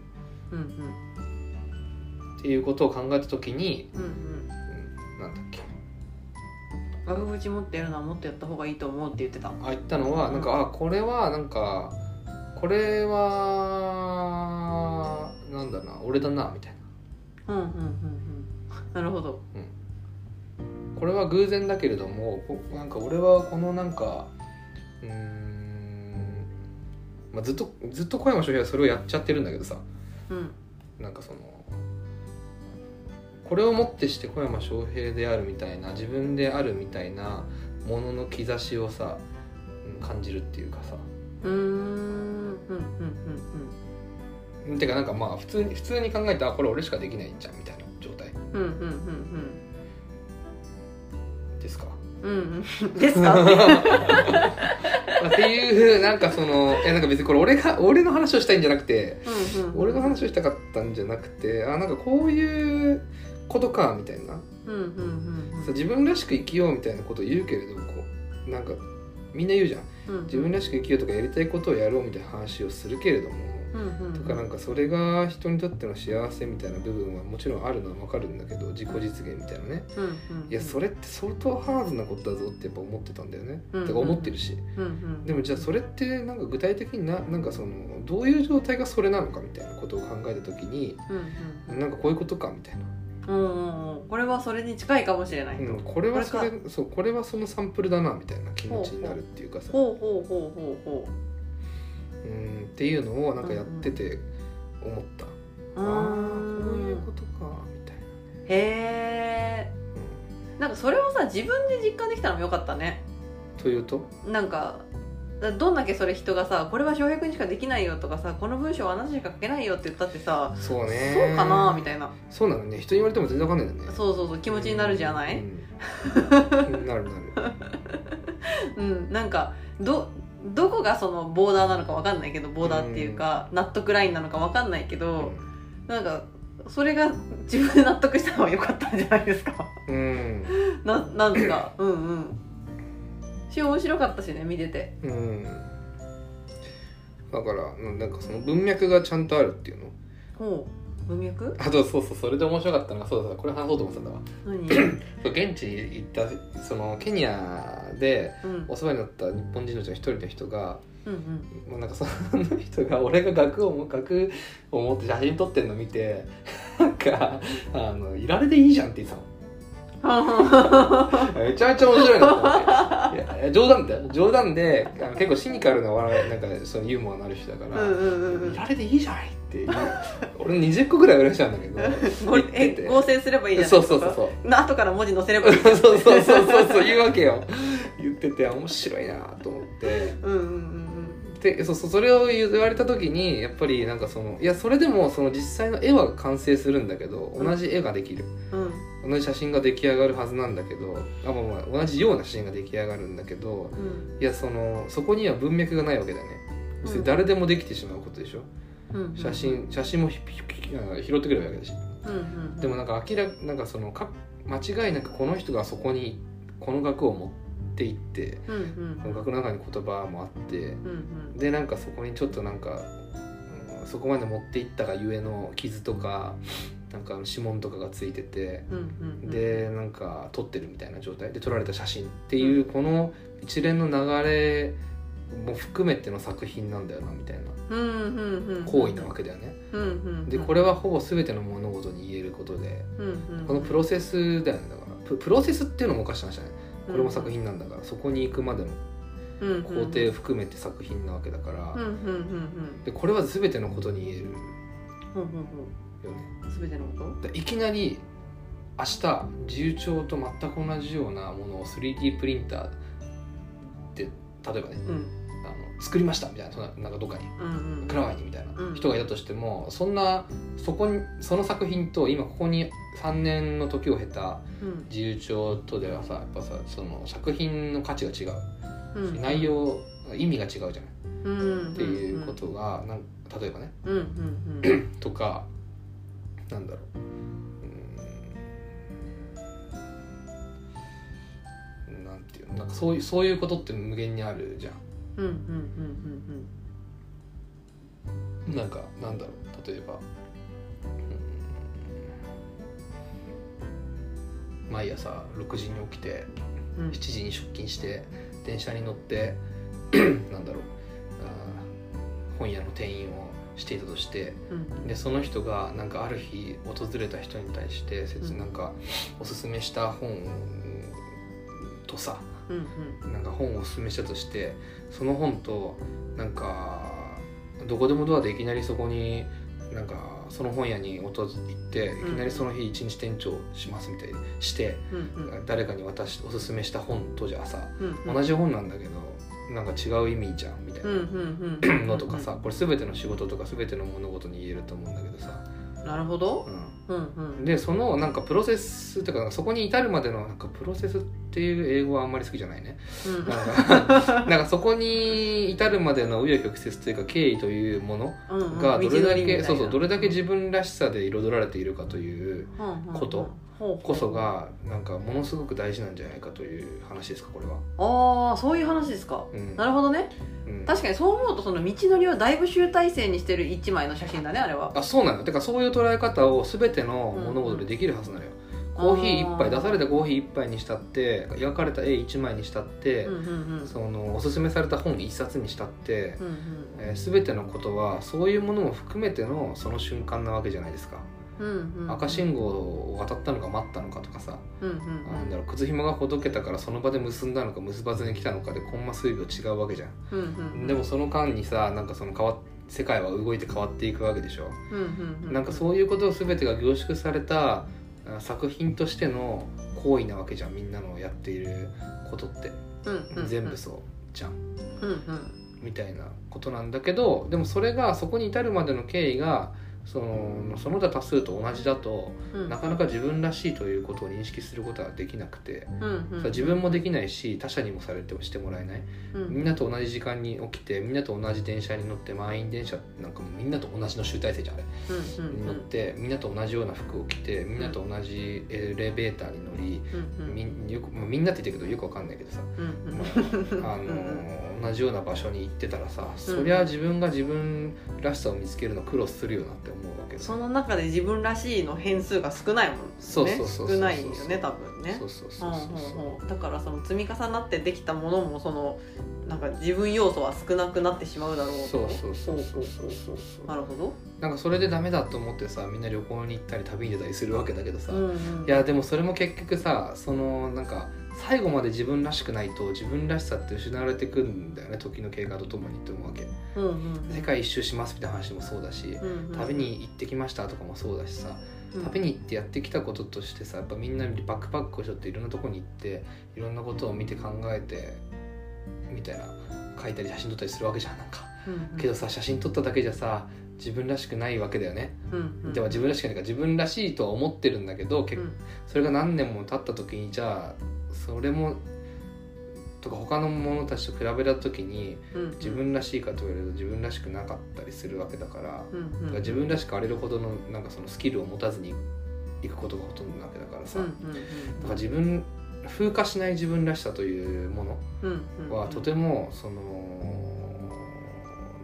うんうん。っていうことを考えた時に、うんうん。うん、なんだっけ。額縁持ってやるのはもっとやった方がいいと思うって言ってた。あ言ったのはなんか、あこれはなんかこれはなんだな俺だなみたいな。うんうんうんうん。なるほど。これは偶然だけれどもこなんか俺はこのなんかうーん、まあ、ずっとずっと小山翔平はそれをやっちゃってるんだけどさ。うん。なんかそのこれをもってして小山翔平であるみたいな自分であるみたいなものの兆しをさ、うん感じるっていうかさ。うーんうんうんうん。てかなんかまあ普通に普通に考えてあこれ俺しかできないんじゃんみたいな状態。うんうんうんですか？うんうん。う んですか？ってっていうなんかそのいやなんか別にこれ俺が俺の話をしたいんじゃなくてうんうん俺の話をしたかったんじゃなくてあなんかこういうことかみたいな、うんうんうんうん。そう自分らしく生きようみたいなことを言うけれどこうなんかみんな言うじゃん。うん自分らしく生きようとかやりたいことをやろうみたいな話をするけれども、うんうんとかなんかそれが人にとっての幸せみたいな部分はもちろんあるのは分かるんだけど自己実現みたいなね。うんうんいやそれって相当ハードなことだぞってやっぱ思ってたんだよね、うんてか思ってるし。うんうん。でもじゃあそれってなんか具体的にななんかそのどういう状態がそれなのかみたいなことを考えた時にうん。なんかこういうことかみたいな、うんうんうん。これはそれに近いかもしれない。とうん、これはそれこそうこれはそのサンプルだなみたいな気持ちになるっていうかさ。ほうほうほうほうほう。んっていうのをなんかやってて思った、うああこういうことかみたいな、へえなんかそれをさ自分で実感できたのもよかったね。というと？なんかだどんだけそれ人がさこれは翔平君にしかできないよとかさこの文章はあなたしか書けないよって言ったってさそうね。そうかなみたいな。そうなのね。人に言われても全然わかんないんだよね。そうそうそう気持ちになるじゃない、うん。なるなる。うん、なんかどどこがそのボーダーなのかわかんないけどボーダーっていうか、納得ラインなのかわかんないけど、なんかそれが自分で納得したのは良かったんじゃないですか？うん。ななんか？うんうんし面白かったしね見てて。うん。だからななんかその文脈がちゃんとあるっていうの？ほう。文脈？あとそうそうそれで面白かったのがそうだそうだこれ話そうと思ってたんだわ何？そう現地に行ったそのケニアでうん。お世話になった日本人のうちの一人の人がうんうん。もうなんかその人が俺が額をも 額を持って写真撮ってんの見てなんかあのいられでいいじゃんって言ってたの めちゃめちゃ面白いなと思って。冗談だよ。冗談で結構シニカルな笑いなんかそのユーモアのある人だからうんうんうんうん。いられでいいじゃんっていう。俺20個ぐらい嬉しいんだけど。え合成すればいいじゃないそうそうそうそう。な後から文字載せればいいそうそうそうそうそう言うわけよ。言ってて面白いなと思って。うんうんうんでそうそうそれを言われた時にやっぱりなんかそのいやそれでもその実際の絵は完成するんだけど同じ絵ができる。うん同じ写真が出来上がるはずなんだけどあまあまあ同じような写真が出来上がるんだけどうん。いやそのそこには文脈がないわけだね。要するに誰でもできてしまうことでしょ、うんうん。写真写真も拾ってくればいいわけだし。うんうん。でもなんか明らなんかそのか間違いなくこの人がそこにこの額を持っていってうんうん。この額の中に言葉もあってうんうん。でなんかそこにちょっとなんか、うんそこまで持っていったがゆえの傷とかなんか指紋とかがついててでなんか撮ってるみたいな状態。で撮られた写真っていうこの一連の流れも含めての作品なんだよなみたいな。行為なわけだよね。でこれはほぼ全ての物事に言えることでこのプロセスだよねだから。ププロセスっていうのもおかしな話だねこれも作品なんだから。そこに行くまでの工程を含めて作品なわけだから。でこれは全てのことに言えるよね。うん全てのこと？でいきなり明日自由帳と全く同じようなものを 3D プリンターで例えばねうん。あの作りましたみたいなななんかどっかにうんうんクラワイにみたいうんな人がいたとしてもそんなそこにその作品と今ここに3年の時を経たうん。自由帳とではさやっぱさその作品の価値が違う。うん。内容意味が違うじゃない。うん。っていうことがなん例えばねうん。うん。うん。とかなんだろう。ーん。なんていうの。なんかそういうそういうことって無限にあるじゃん。うんうんうんなんかなんだろう。例えば。うーん。毎朝6時に起きてうん。うん7時に出勤して電車に乗って なんだろう。あー本屋の店員をしていたとしてうん。でその人がなんかある日訪れた人に対してせつうん。なんかおすすめした本とさうんなんか本をおすすめしたとしてその本となんかどこでもドアでいきなりそこになんかその本屋に訪れていきなりその日一日店長しますみたいにしてうんうん。誰かに渡しおすすめした本とじゃあさうん。同じ本なんだけどなんか違う意味じゃんみたいなのとかさこれ全ての仕事とか全ての物事に言えると思うんだけどさ、なるほど。ううんうん。ん、でそのなんかプロセスっていうかそこに至るまでのなんかプロセスっていう英語はあんまり好きじゃないね。うん。なんか なんかそこに至るまでの紆余曲折というか経緯というものがどれだけ、そうそうどれだけ自分らしさで彩られているかということこそがなんかものすごく大事なんじゃないかという話ですかこれは。ああそういう話ですか。うん。なるほどね。うん。確かにそう思うとその道のりをだいぶ集大成にしてる一枚の写真だねあれは。あそうなのだ。からそういう捉え方を全ての物事でできるはずなのよ、コーヒー一杯出されたコーヒー一杯にしたって描かれた絵一枚にしたって、うんうんうんそのおすすめされた本一冊にしたって、うんえー全てのことはそういうものも含めてのその瞬間なわけじゃないですか、うんうんうん赤信号を渡ったのか待ったのかとかさ、うんうんなんだろう靴紐がほどけたからその場で結んだのか結ばずに来たのかでコンマ数秒違うわけじゃん、うんうんうん。でもその間にさなんかその変わっ世界は動いて変わっていくわけでしょ、うんうんうんなんかそういうことを全てが凝縮されたあ作品としての行為なわけじゃんみんなのやっていることって、うんうんうん。全部そうじゃん。うんうん。みたいなことなんだけどでもそれがそこに至るまでの経緯がそのその他多数と同じだとうん。なかなか自分らしいということを認識することはできなくて、うん自分もできないし他者にもされてしてもらえない。うん。みんなと同じ時間に起きてみんなと同じ電車に乗って満員電車なんかもみんなと同じの集大成じゃんあれ。に乗ってみんなと同じような服を着てみんなと同じエレベーターに乗りみんよく、まあ、みんなって言ってるけどよくわかんないけどさ、まあ、あの同じような場所に行ってたらさ、そりゃ自分が自分らしさを見つけるの苦労するよなって思うわけその中で自分らしいの変数が少ないもんね。そうそうそう少ないよね多分ね。そうそうそうそうだからその積み重なってできたものもそのなんか自分要素は少なくなってしまうだろうと。そうそうそうそうそうそう。なるほど、なんかそれでダメだと思ってさみんな旅行に行ったり旅に出たりするわけだけどさ、うんうん。いやでもそれも結局さそのなんか最後まで自分らしくないと自分らしさって失われてくんだよね時の経過とともにって思うわけ。うんうんうん。世界一周しますみたいな話もそうだしうんうん旅に行ってきましたとかもそうだしさ。うん。旅に行ってやってきたこととしてさやっぱみんなバックパックをしょっていろんなとこに行っていろんなことを見て考えてみたいな書いたり写真撮ったりするわけじゃんなんか。うんうん。けどさ写真撮っただけじゃさ自分らしくないわけだよね。うんうん。では自分らしくないから自分らしいとは思ってるんだけど結うん。それが何年も経った時にじゃあそれもとか他の者たちと比べた時にうん自分らしいかと言われると自分らしくなかったりするわけだから,、うんうん自分らしくあれるほどのなんかそのスキルを持たずにいくことがほとんどなわけだからさ、うんうんだから自分風化しない自分らしさというものうんうんはとてもその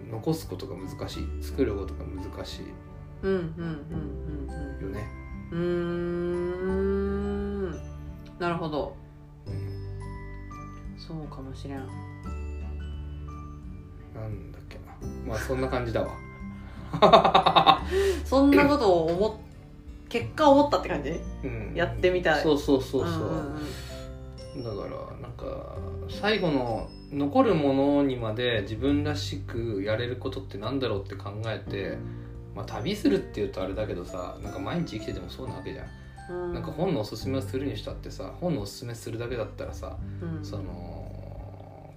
残すことが難しい。作ることが難しうんうんうんいよね。うん。なるほど。うんそうかもしれん。なんだっけ。なまあそんな感じだわ。そんなことを思っ結果思ったって感じ？うん。やってみたい。そうそうそうそう。だからなんか最後の残るものにまで自分らしくやれることってなんだろうって考えて、まあ、旅するっていうとあれだけどさなんか毎日生きててもそうなわけじゃんなんか本のおすすめをするにしたってさ本のおすすめするだけだったらさうん。その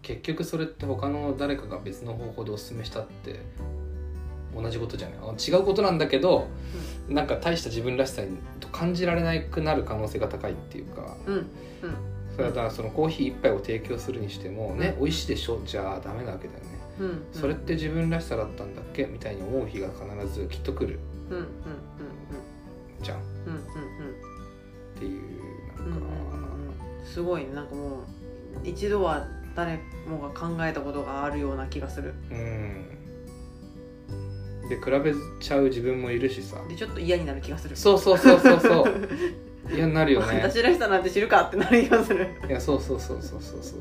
結局それって他の誰かが別の方法でおすすめしたって同じことじゃない？あ違うことなんだけどなんか大した自分らしさにと感じられなくなる可能性が高いっていうかうん。うん。それはだからそのコーヒー一杯を提供するにしてもね、うん。美味しいでしょ？じゃあダメなわけだよね、うん。うん。それって自分らしさだったんだっけ？みたいに思う日が必ずきっと来る。うん。うん。うん。じゃん。っうん。うんすごいなんかもう一度は誰もが考えたことがあるような気がする。うん。で比べちゃう自分もいるしさ。でちょっと嫌になる気がする。そうそうそうそうそう。嫌になるよね。私らしさなんて知るかってなる気がする。いやそうそうそうそうそうそう。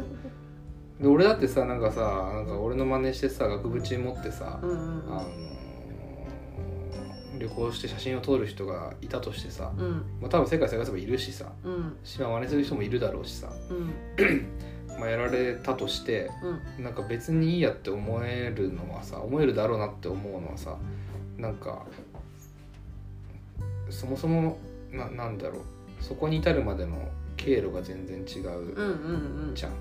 で俺だってさなんかさなんか俺の真似してさ額縁持ってさ、うんうん。あの旅行して写真を撮る人がいたとしてさ、うん。まあ、多分世界探せばいるしさうん。しまあ真似する人もいるだろうしさ、うん。まあ、やられたとしてうん。なんか別にいいやって思えるのはさ思えるだろうなって思うのはさなんかそもそもななんだろう。そこに至るまでの経路が全然違ううんうんうん。じゃん。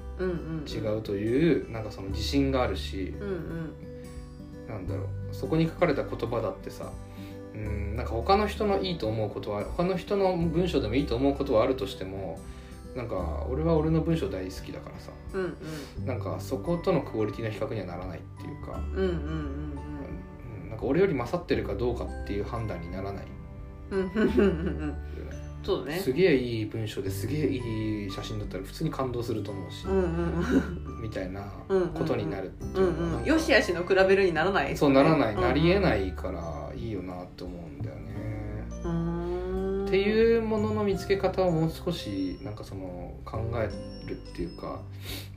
違うというなんかその自信があるしうんうん。なんだろう。そこに書かれた言葉だってさうんなんか他の人のいいと思うことは他の人の文章でもいいと思うことはあるとしてもなんか俺は俺の文章大好きだからさ。うんうんなんかそことのクオリティの比較にはならないっていうか、うんうん。うんなんか俺より勝ってるかどうかっていう判断にならない、うん。うん。うん。うん。うん そうだね。すげえいい文章ですげえいい写真だったら普通に感動すると思うし、うんうんみたいなうんことになるってういうのはよしあしの比べるにならないそうならない、うんなりえないからいいよなって思うんだよね。っていうものの見つけ方をもう少しなんかその考えるっていうか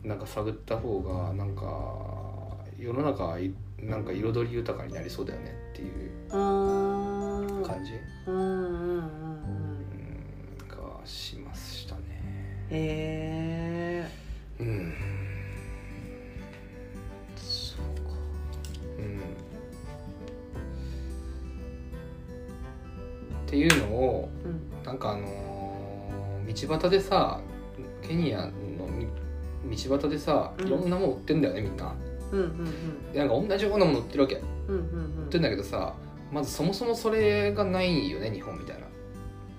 なんか探った方がなんか世の中いなんか彩り豊かになりそうだよねっていう感じ、うんうんしましたね。へえうん。そうか。うん。っていうのをうん。なんかあのー道端でさケニアのみ道端でさうん。いろんなもの売ってんだよねみんな。うんうんでなんか同じようなもの売ってるわけ。売っうんうん。うんてんだけどさまずそもそもそれがないよね日本みたいな、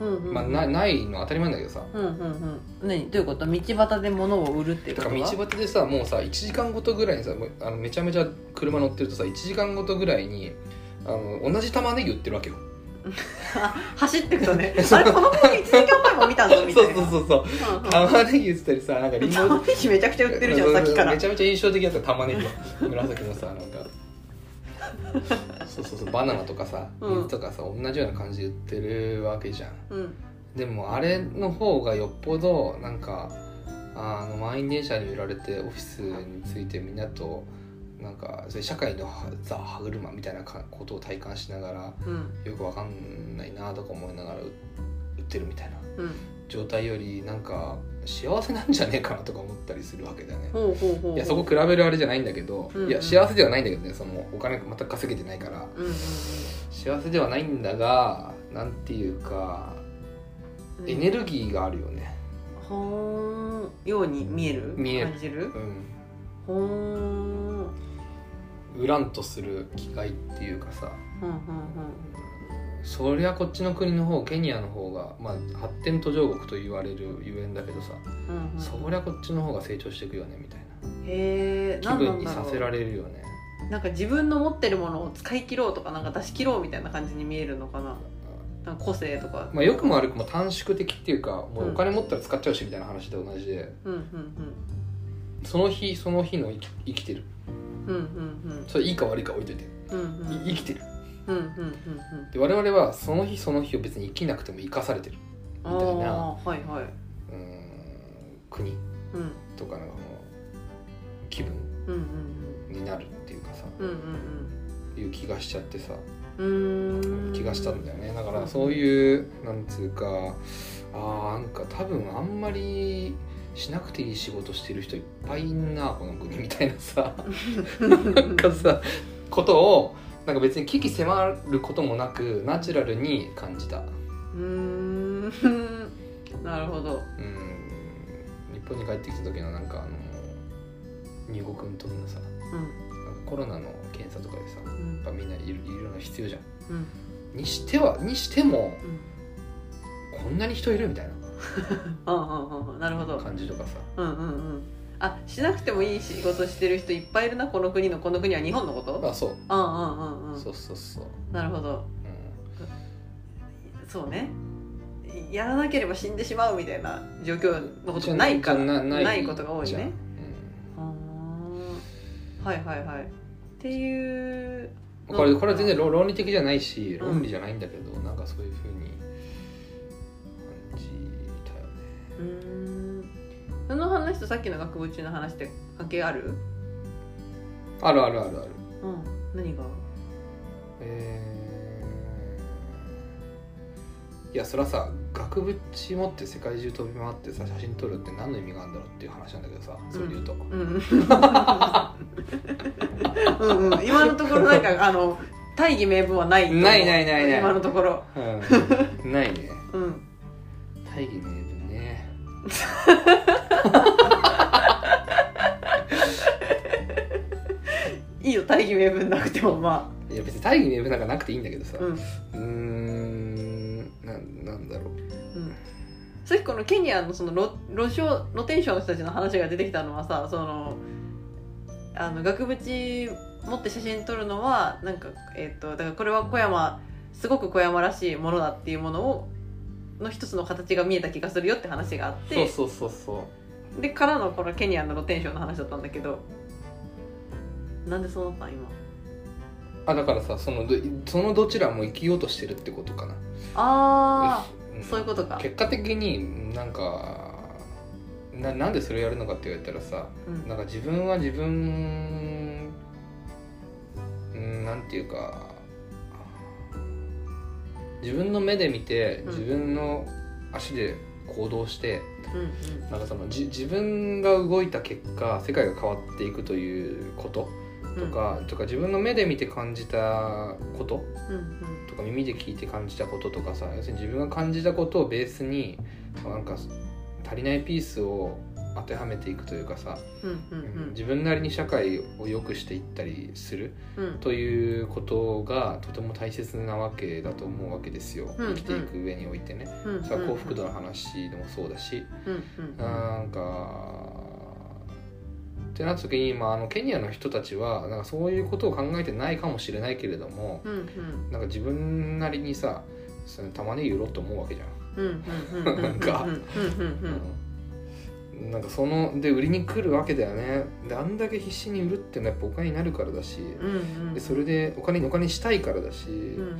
うんうんまあ、なないのは当たり前なんだけどさ。うんうんうん。何？どういうこと？道端で物を売るっていうだこら道端でさもうさ1時間ごとぐらいにさもうあのめちゃめちゃ車乗ってるとさ1時間ごとぐらいにあの同じ玉ねぎ売ってるわけよ。あ 走ってくとね。あれこの子1時間前も見たのみたいな。そうそうそうそう。うんうん。玉ねぎ売ってたりさなんかリンゴ玉ねぎめちゃくちゃ売ってるじゃんさっきから。めちゃめちゃ印象的だった玉ねぎ紫のさなんかそうそうそうバナナとかさうん。水とかさ、同じような感じで売ってるわけじゃん。うん。でもあれの方がよっぽどなんかあの満員電車に揺られてオフィスについてみんなとなんかそれ社会のザ・歯車みたいなかことを体感しながらうん。よくわかんないなとか思いながら売売ってるみたいな。うん。状態よりなんか幸せなんじゃねえかなとか思ったりするわけだよね。いやそこ比べるあれじゃないんだけど、うんうん。いや幸せではないんだけどねそのお金全く稼げてないから。うんうん幸せではないんだがなんていうかうん。エネルギーがあるよね。ほーん。ように見える？見える。感じる？うん。ほーん。ウランとする機会っていうかさ。ふんふんそりゃこっちの国の方ケニアの方が、まあ、発展途上国と言われるゆえんだけどさ、うんうん。そりゃこっちの方が成長していくよねみたいへえな気分にさせられるよね。なんか自分の持ってるものを使い切ろうとかなんか出し切ろうみたいな感じに見えるのかな。なんか個性とか。まあ、良くも悪くも短縮的っていうかもうお金持ったら使っちゃうしみたいな話で同じで。うんうんその日その日の生き生きてる。うんうんうん。それいいか悪いか置いといて、うんうんうん。い生きてるうんうんうんで我々はその日その日を別に生きなくても生かされてる。うんみたいな。はいはい。うーん国。うん。とかなんかもう気分うんうん。になるっていうかさ。うんうんいう気がしちゃってさ気がしたんだよね。だからそういうなんつうかあーなんか多分あんまりしなくていい仕事してる人いっぱいいんなこの国みたいなさ。なんかさことをなんか別に危機迫ることもなくナチュラルに感じた。うーん。なるほど。うん。日本に帰ってきた時のなんかあの入国の時のさうん。コロナの検査とかでさやっうんぱみんないるいるの必要じゃん。うん。にしてはにしてもうん。こんなに人いるみたいな なるほど。感じとかさ。うんうんうんあしなくてもいい仕事してる人いっぱいいるなこの国のこの国は日本のこと？あそう、うんうんうんうん。そうそうそう、なるほど。うそうね。やらなければ死んでしまうみたいな状況のことないからなないことが多いね。あー。はいはいはい。っていううんこれこれは全然論論理的じゃないしうん論理じゃないんだけど、なんかそういうふうに感じたよね。うーんその話とさっきの学部中の話って関係ある？あるあるあるある。うん。何が？えーいやそれはさ額縁持って世界中飛び回ってさ写真撮るって何の意味があるんだろうっていう話なんだけどさそれで言うと、うん。うんうん。今のところなんか あの大義名分はないないないないない。今のところ。うん、ないね。うん。大義名 いいよ大義名分なくてもまいや別に大義名分なんかなくていいんだけどさ。あうん。うーんなんなんだろう。うん。さっきこのケニアのその露露商露天商の人たちの話が出てきたのはさそのあの額縁持って写真撮るのはなんかえっ、とだからこれは小山すごく小山らしいものだっていうものをの一つの形が見えた気がするよって話があってそうそうそうそう。でからのこのケニアの露天商の話だったんだけどなんでそうなったん今？あだからさそのどそのどちらも生きようとしてるってことかな。あうん。あそういうことか。結果的になんかななんでそれをやるのかって言われたらさうん。なんか自分は自分うんなんていうか自分の目で見てうん。自分の足で行動して、うんなんかそのじ自分が動いた結果世界が変わっていくということうん。とか,、とか自分の目で見て感じたことうんうん。とか耳で聞いて感じたこととかさ要するに自分が感じたことをベースになんか足りないピースを当てはめていくというかさ、自分なりに社会を良くしていったりするということがとても大切なわけだと思うわけですよ、うん生きていく上においてね。うんそれは幸福度の話でもそうだし、うんうんなんかってなった時に、まあ、あのケニアの人たちはなんかそういうことを考えてないかもしれないけれども、うんうん。なんか自分なりにさその玉ねぎ売ろうと思うわけじゃん。なんか。うんうんうんうんなんかそので売りに来るわけだよね。であんだけ必死に売るってのはやっぱお金になるからだし、うんうん。でそれでお金にお金にしたいからだし、うんう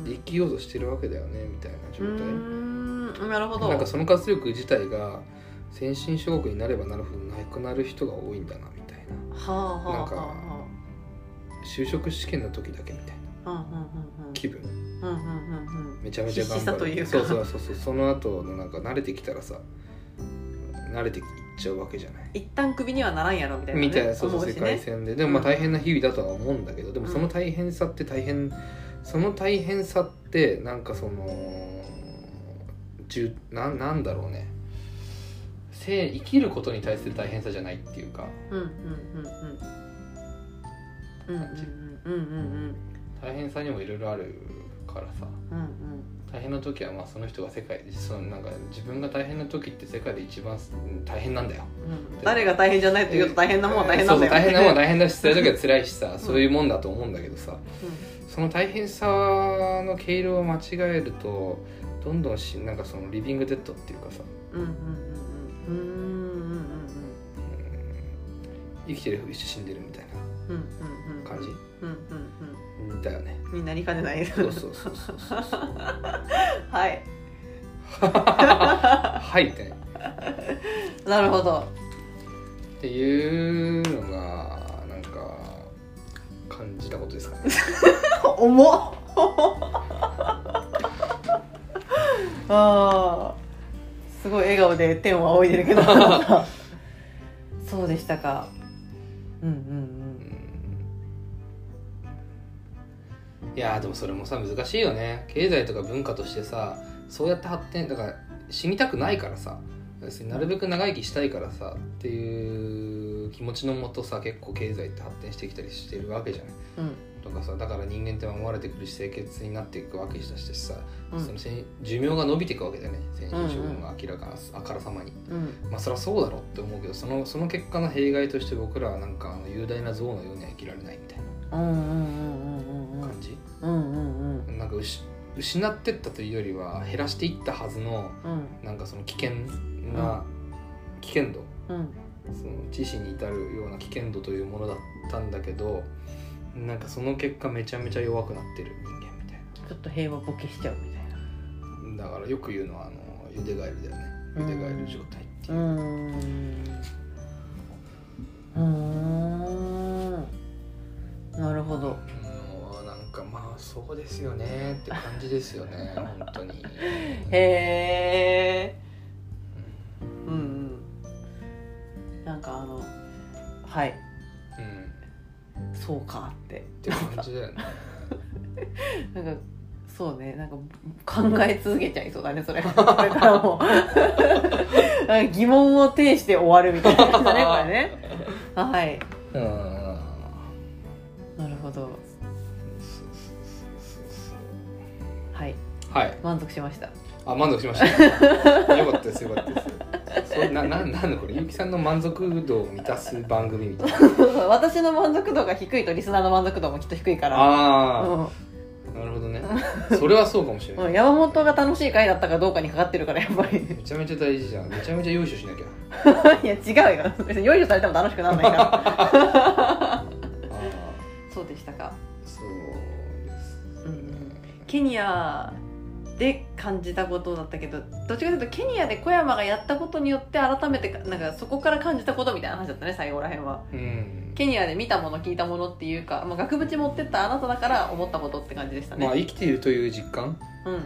んで生きようとしてるわけだよねみたいな状態、なるほど。なんかその活力自体が先進諸国になればなるほどなくなる人が多いんだなみたいな。はあはあなんかは就職試験の時だけみたいなあはあうんうん。気分。うんうんうんうん。うんめちゃめちゃ頑張る。そうそうそうそう。その後のなんか慣れてきたらさ慣れていっちゃうわけじゃない？一旦クビにはならんやろみたいな、ね、みたいなそうそう、世界線で。でもまあ大変な日々だとは思うんだけど、うん、でもその大変さって大変その大変さってなんかそのじゅななんだろうね。生生きることに対する大変さじゃないっていうか。うんうんうん。うん。感じ。うんうんうん大変さにもいろいろあるからさ、うんうん。大変な時はまあその人が世界でそのなんか自分が大変な時って世界で一番うん大変なんだよ。うん。誰が大変じゃないというと大変なもんは大変なんだよ。そうそう大変なもんは大変だし辛い時は辛いしさそういうもんだと思うんだけどさ。その大変さの毛色を間違えるとどんどんしなんかそのリビングデッドっていうかさ。うんうんうんうんうん。うん。うん生きてるふりして死んでるみたいうんうんうんな感じ。うんうんだよね。うんになりかねない。そうそうそうそうそうはい。はいって。ねなるほど。っていうのがなんか感じたことですかね。重っ。ああすごい笑顔で天を仰いでるけど。そうでしたか。うんうんいやーでもそれもさ難しいよね。経済とか文化としてさそうやって発展だから死にたくないからさなるべく長生きしたいからさっていう気持ちのもとさ結構経済って発展してきたりしてるわけじゃない。うん。とかさだから人間って守られてくるし清潔になっていくわけだしさ、うん。その寿命が伸びていくわけだよね先進諸国が明らかなあからさまに、うん。まあそりゃそうだろうって思うけどそのその結果の弊害として僕らはなんかあの雄大な像のようには生きられないみたいうんうんうんうん。な感じ、うんうんうん。なんか失失ってったというよりは減らしていったはずのうん。なんかその危険な、危険度。うん。その知死に至るような危険度というものだったんだけどなんかその結果めちゃめちゃ弱くなってる人間みたいちょっと平和ボケしちゃうみたいな。なだからよく言うのはあのゆでガエルだよね。ゆでガエル状態っていう。う、ーん。うーん。なるほどかまあそうですよねって感じですよね 本当に。へえうん。うんなんかあのはい。うん、うんそうかって。って感じだよね。なんかそうね。なんか考え続けちゃいそうだねそれ。これからも。疑問を呈して終わるみたいな感じだねこれね。はい。うん。なるほどはい。はい満足しました。あ満足しました。よかったですよかったです。そうなななんだこれ？ゆうきさんの満足度を満たす番組みたいな。私の満足度が低いとリスナーの満足度もきっと低いから。ああ、うん。なるほどね。それはそうかもしれない、うん。山本が楽しい回だったかどうかにかかってるからやっぱり。めちゃめちゃ大事じゃん。めちゃめちゃ用意ししなきゃ。いや違うよ。別に用意されても楽しくならないから。そうでしたか。そうですうんうん。ケニアで感じたことだったけどどっちかというとケニアで小山がやったことによって改めてなんかそこから感じたことみたいな話だったね最後らへんは。うん。ケニアで見たもの聞いたものっていうか、まあ、額縁持ってったあなただから思ったことって感じでしたね、まあ生きているという実感？うん。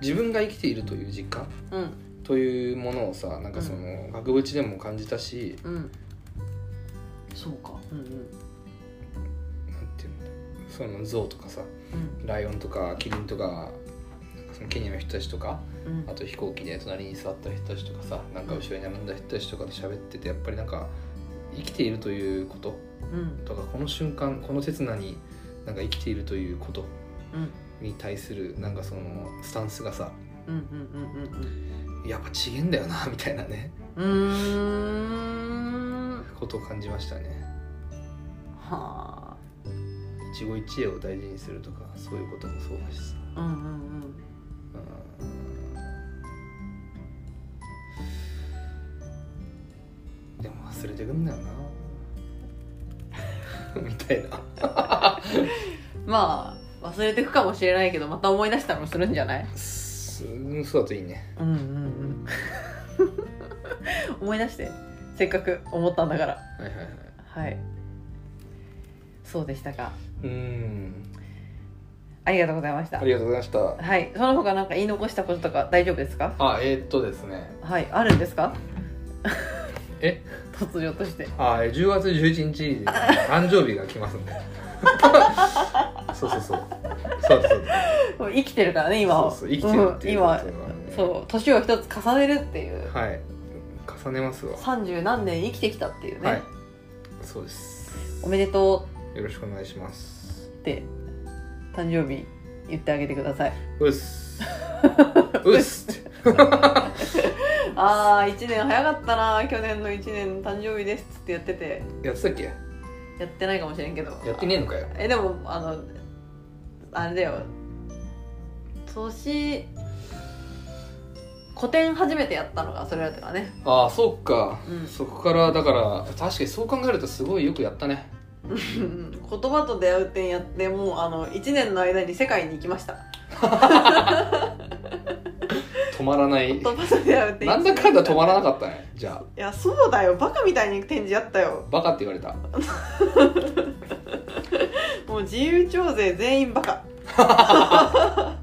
自分が生きているという実感？うん。というものをさなんかその額縁でも感じたし、うん。そうか。うんうん。なんていうのその象とかさうん。ライオンとかキリンとかそのケニアの人たちとかうん。あと飛行機で隣に座った人たちとかさなんか後ろに並んだ人たちとかで喋っててやっぱりなんか生きているということうん。とかこの瞬間この刹那になんか生きているということうん。に対するなんかそのスタンスがさやっぱ違えんだよなみたいなね。うん。ことを感じましたね。は一期一会を大事にするとかそういうこともそうだしさ。あうんうんうんでも忘れてくんだよな。みたいな。まあ忘れてくかもしれないけどまた思い出したりもするんじゃない？すうんそうだといいね。うんうんうん。思い出して。せっかく思ったんだから。はいはいはい。はい。そうでしたか。うん。ありがとうございました。ありがとうございました。はい。その他なんか言い残したこととか大丈夫ですか？あえー、っとですね。はい。あるんですか？え？突如として。あえー10月11日に 誕生日が来ますんで。そうそうそう。そうそう。ですもう生きてるからね今は。そうそう生きてるっていうね今。そう年を一つ重ねるっていう。はい。重ねますわ。三十何年生きてきたっていうね、はい。そうです。おめでとよろしくお願いします。うって誕生日言ってあげてください。うっす。うっすって あー1年早かったな。去年の1年誕生日ですっつってやってて。やってたっけ？やってないかもしれんけど。やってねえのかよ。えでもあのあれだよ。年古典初めてやったのがそれだったからね。ああそっか、うん。そこからだから確かにそう考えるとすごいよくやったね。う ん言葉と出会う展やってもうあの1年の間に世界に行きました 止まらない。なんだかんだ止まらなかったね。じゃあ。いやそうだよ。バカみたいに展示やったよ。バカって言われた。もう自由帳勢全員バカ。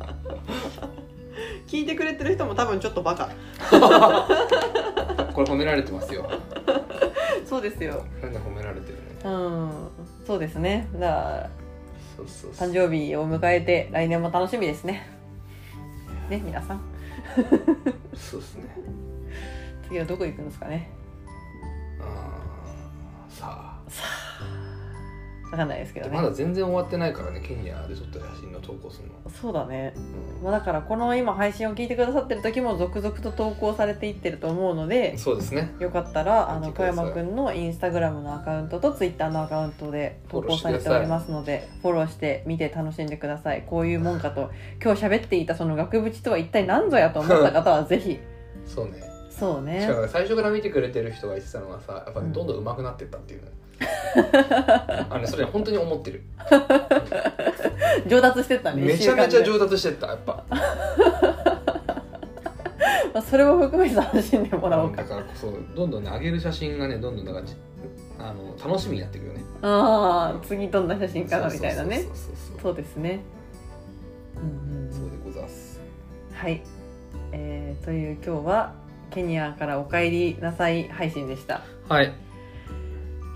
聞いてくれてる人も多分ちょっとバカ。これ褒められてますよ。そうですよ。これで褒められてるね。うん。そうですね。だからそうそうそう。誕生日を迎えて来年も楽しみですね。ね皆さんそうですね。次はどこ行くんですかね。あーさわかんないですけどあねまだ全然終わってないからねケニアで撮った写真の投稿するの、そうだね、うまあ、だからこの今配信を聞いてくださってる時も続々と投稿されていってると思うのでん、そうですね。よかったらあの小山くんのインスタグラムのアカウントとツイッターのアカウントで投稿されておりますのでフォローして見て楽しんでください。こういうもんかと。今日喋っていたその額縁とは一体何ぞやと思った方はぜひ。そうねそうね。しかも最初から見てくれてる人が言ってたのがさやっぱうん。どんどん上手くなってったっていう。ね あのねそれ本当に思ってる。上達してったねめちゃめちゃ上達してったやっぱ。まあ、それも含めて楽しんでもらおうか。だからそうどんどんね上げる写真がねどんどんだかあの楽しみになってくるよね。ああ次どんな写真かなみたいなね。そうですね。うんうん。そうでございます。はい、えーという今日はケニアからお帰りなさい配信でした。はい。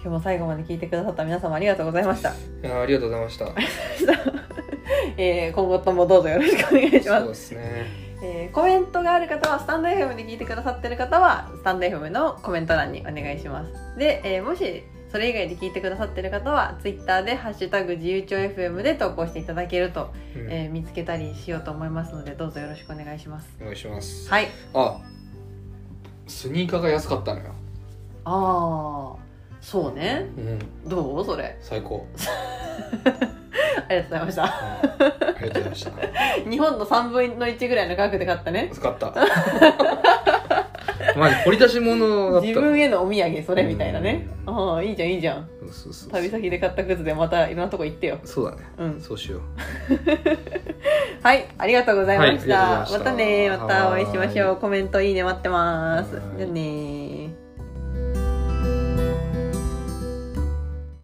今日も最後まで聞いてくださった皆様ありがとうございました、いやありがとうございました。えー今後ともどうぞよろしくお願いします、そうですね。えーコメントがある方はスタンド FM で聞いてくださってる方はスタンド FM のコメント欄にお願いします。で、えーもしそれ以外で聞いてくださってる方は Twitter で「ハッシュタグ自由帳 FM」で投稿していただけると、うん。えー見つけたりしようと思いますのでどうぞよろしくお願いします。お願いします。はい。あスニーカーが安かったのよ。ああそうね。うん。どう？それ。最高、ありがとうございました。うん。ありがとうございました。日本の3分の1ぐらいの価格で買ったね。使った まあ掘り出し物だった。自分へのお土産それみたいなね。ああいいじゃんいいじゃん。そうそう旅先で買った靴でまたいろんなとこ行ってよ。そうだね。うん。そうしよう。はいありがとうございました,、はいました。またねまたお会いしましょはうコメントいいね待ってます。はい。じゃあね